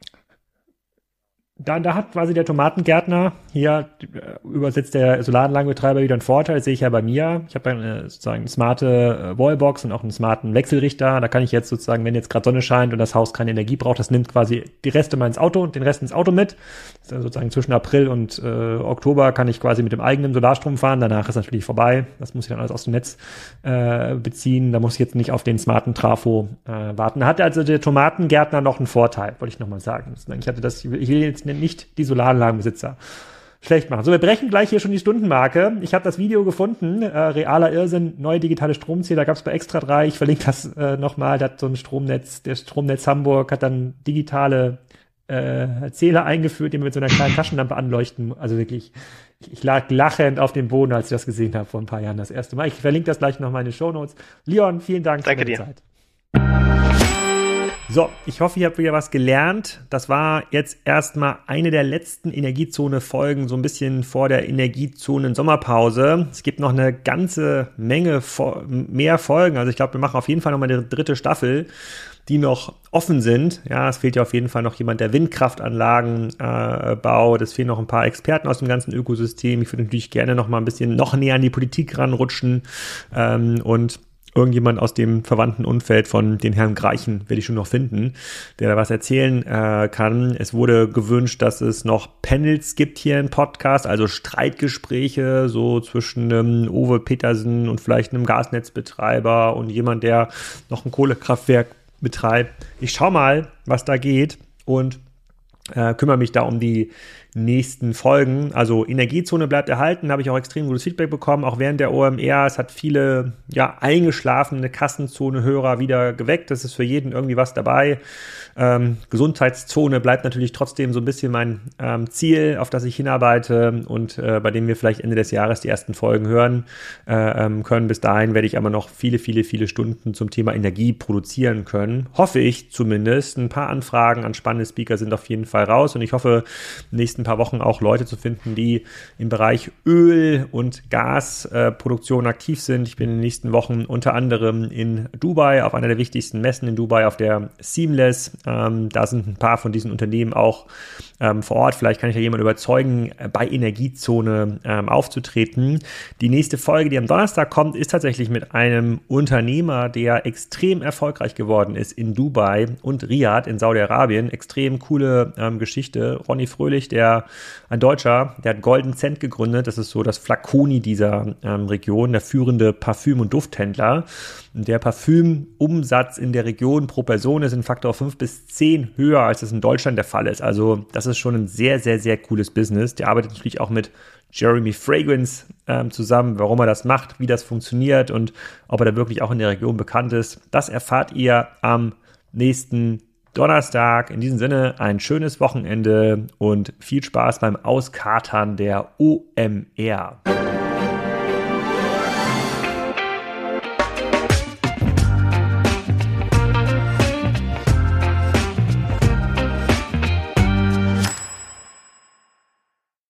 Speaker 1: da, da hat quasi der Tomatengärtner hier äh, übersetzt der Solaranlagenbetreiber wieder einen Vorteil, das sehe ich ja bei mir. Ich habe eine, sozusagen eine smarte äh, Wallbox und auch einen smarten Wechselrichter. Da kann ich jetzt sozusagen, wenn jetzt gerade Sonne scheint und das Haus keine Energie braucht, das nimmt quasi die Reste mal Auto und den Rest ins Auto mit. sozusagen zwischen April und äh, Oktober kann ich quasi mit dem eigenen Solarstrom fahren. Danach ist natürlich vorbei. Das muss ich dann alles aus dem Netz äh, beziehen. Da muss ich jetzt nicht auf den smarten Trafo äh, warten. Hat also der Tomatengärtner noch einen Vorteil, wollte ich nochmal sagen. Ich hatte das, ich will jetzt nicht die Solaranlagenbesitzer schlecht machen. So, wir brechen gleich hier schon die Stundenmarke. Ich habe das Video gefunden, äh, realer Irrsinn, neue digitale Stromzähler, gab es bei Extra 3. Ich verlinke das äh, nochmal. Da hat so ein Stromnetz, der Stromnetz Hamburg hat dann digitale äh, Zähler eingeführt, die man mit so einer kleinen Taschenlampe anleuchten. Also wirklich, ich, ich lag lachend auf dem Boden, als ich das gesehen habe vor ein paar Jahren das erste Mal. Ich verlinke das gleich nochmal in den Show Notes. Leon, vielen Dank
Speaker 2: Danke für deine dir.
Speaker 1: Zeit. So, ich hoffe, ihr habt wieder was gelernt. Das war jetzt erstmal eine der letzten Energiezone-Folgen, so ein bisschen vor der Energiezonen-Sommerpause. Es gibt noch eine ganze Menge mehr Folgen. Also ich glaube, wir machen auf jeden Fall nochmal eine dritte Staffel, die noch offen sind. Ja, es fehlt ja auf jeden Fall noch jemand, der Windkraftanlagen äh, baut. Es fehlen noch ein paar Experten aus dem ganzen Ökosystem. Ich würde natürlich gerne noch mal ein bisschen noch näher an die Politik ranrutschen ähm, und irgendjemand aus dem verwandten Umfeld von den Herrn Greichen werde ich schon noch finden, der da was erzählen äh, kann. Es wurde gewünscht, dass es noch Panels gibt hier im Podcast, also Streitgespräche so zwischen ähm, Uwe Petersen und vielleicht einem Gasnetzbetreiber und jemand, der noch ein Kohlekraftwerk betreibt. Ich schau mal, was da geht und äh, kümmere mich da um die nächsten Folgen. Also Energiezone bleibt erhalten, habe ich auch extrem gutes Feedback bekommen, auch während der OMR. Es hat viele ja, eingeschlafene Kassenzone-Hörer wieder geweckt. Das ist für jeden irgendwie was dabei. Ähm, Gesundheitszone bleibt natürlich trotzdem so ein bisschen mein ähm, Ziel, auf das ich hinarbeite und äh, bei dem wir vielleicht Ende des Jahres die ersten Folgen hören äh, ähm, können. Bis dahin werde ich aber noch viele, viele, viele Stunden zum Thema Energie produzieren können. Hoffe ich zumindest. Ein paar Anfragen an spannende Speaker sind auf jeden Fall raus und ich hoffe, nächsten paar Wochen auch Leute zu finden, die im Bereich Öl- und Gasproduktion äh, aktiv sind. Ich bin in den nächsten Wochen unter anderem in Dubai auf einer der wichtigsten Messen in Dubai auf der Seamless ähm, da sind ein paar von diesen Unternehmen auch ähm, vor Ort. Vielleicht kann ich ja jemand überzeugen, äh, bei Energiezone ähm, aufzutreten. Die nächste Folge, die am Donnerstag kommt, ist tatsächlich mit einem Unternehmer, der extrem erfolgreich geworden ist in Dubai und Riyadh in Saudi-Arabien. Extrem coole ähm, Geschichte. Ronny Fröhlich, der ein Deutscher, der hat Golden Cent gegründet. Das ist so das Flaconi dieser ähm, Region, der führende Parfüm- und Dufthändler. Der Parfümumsatz in der Region pro Person ist in Faktor 5 bis 10 höher, als es in Deutschland der Fall ist. Also das ist schon ein sehr, sehr, sehr cooles Business. Der arbeitet natürlich auch mit Jeremy Fragrance ähm, zusammen, warum er das macht, wie das funktioniert und ob er da wirklich auch in der Region bekannt ist. Das erfahrt ihr am nächsten Donnerstag. In diesem Sinne ein schönes Wochenende und viel Spaß beim Auskatern der OMR.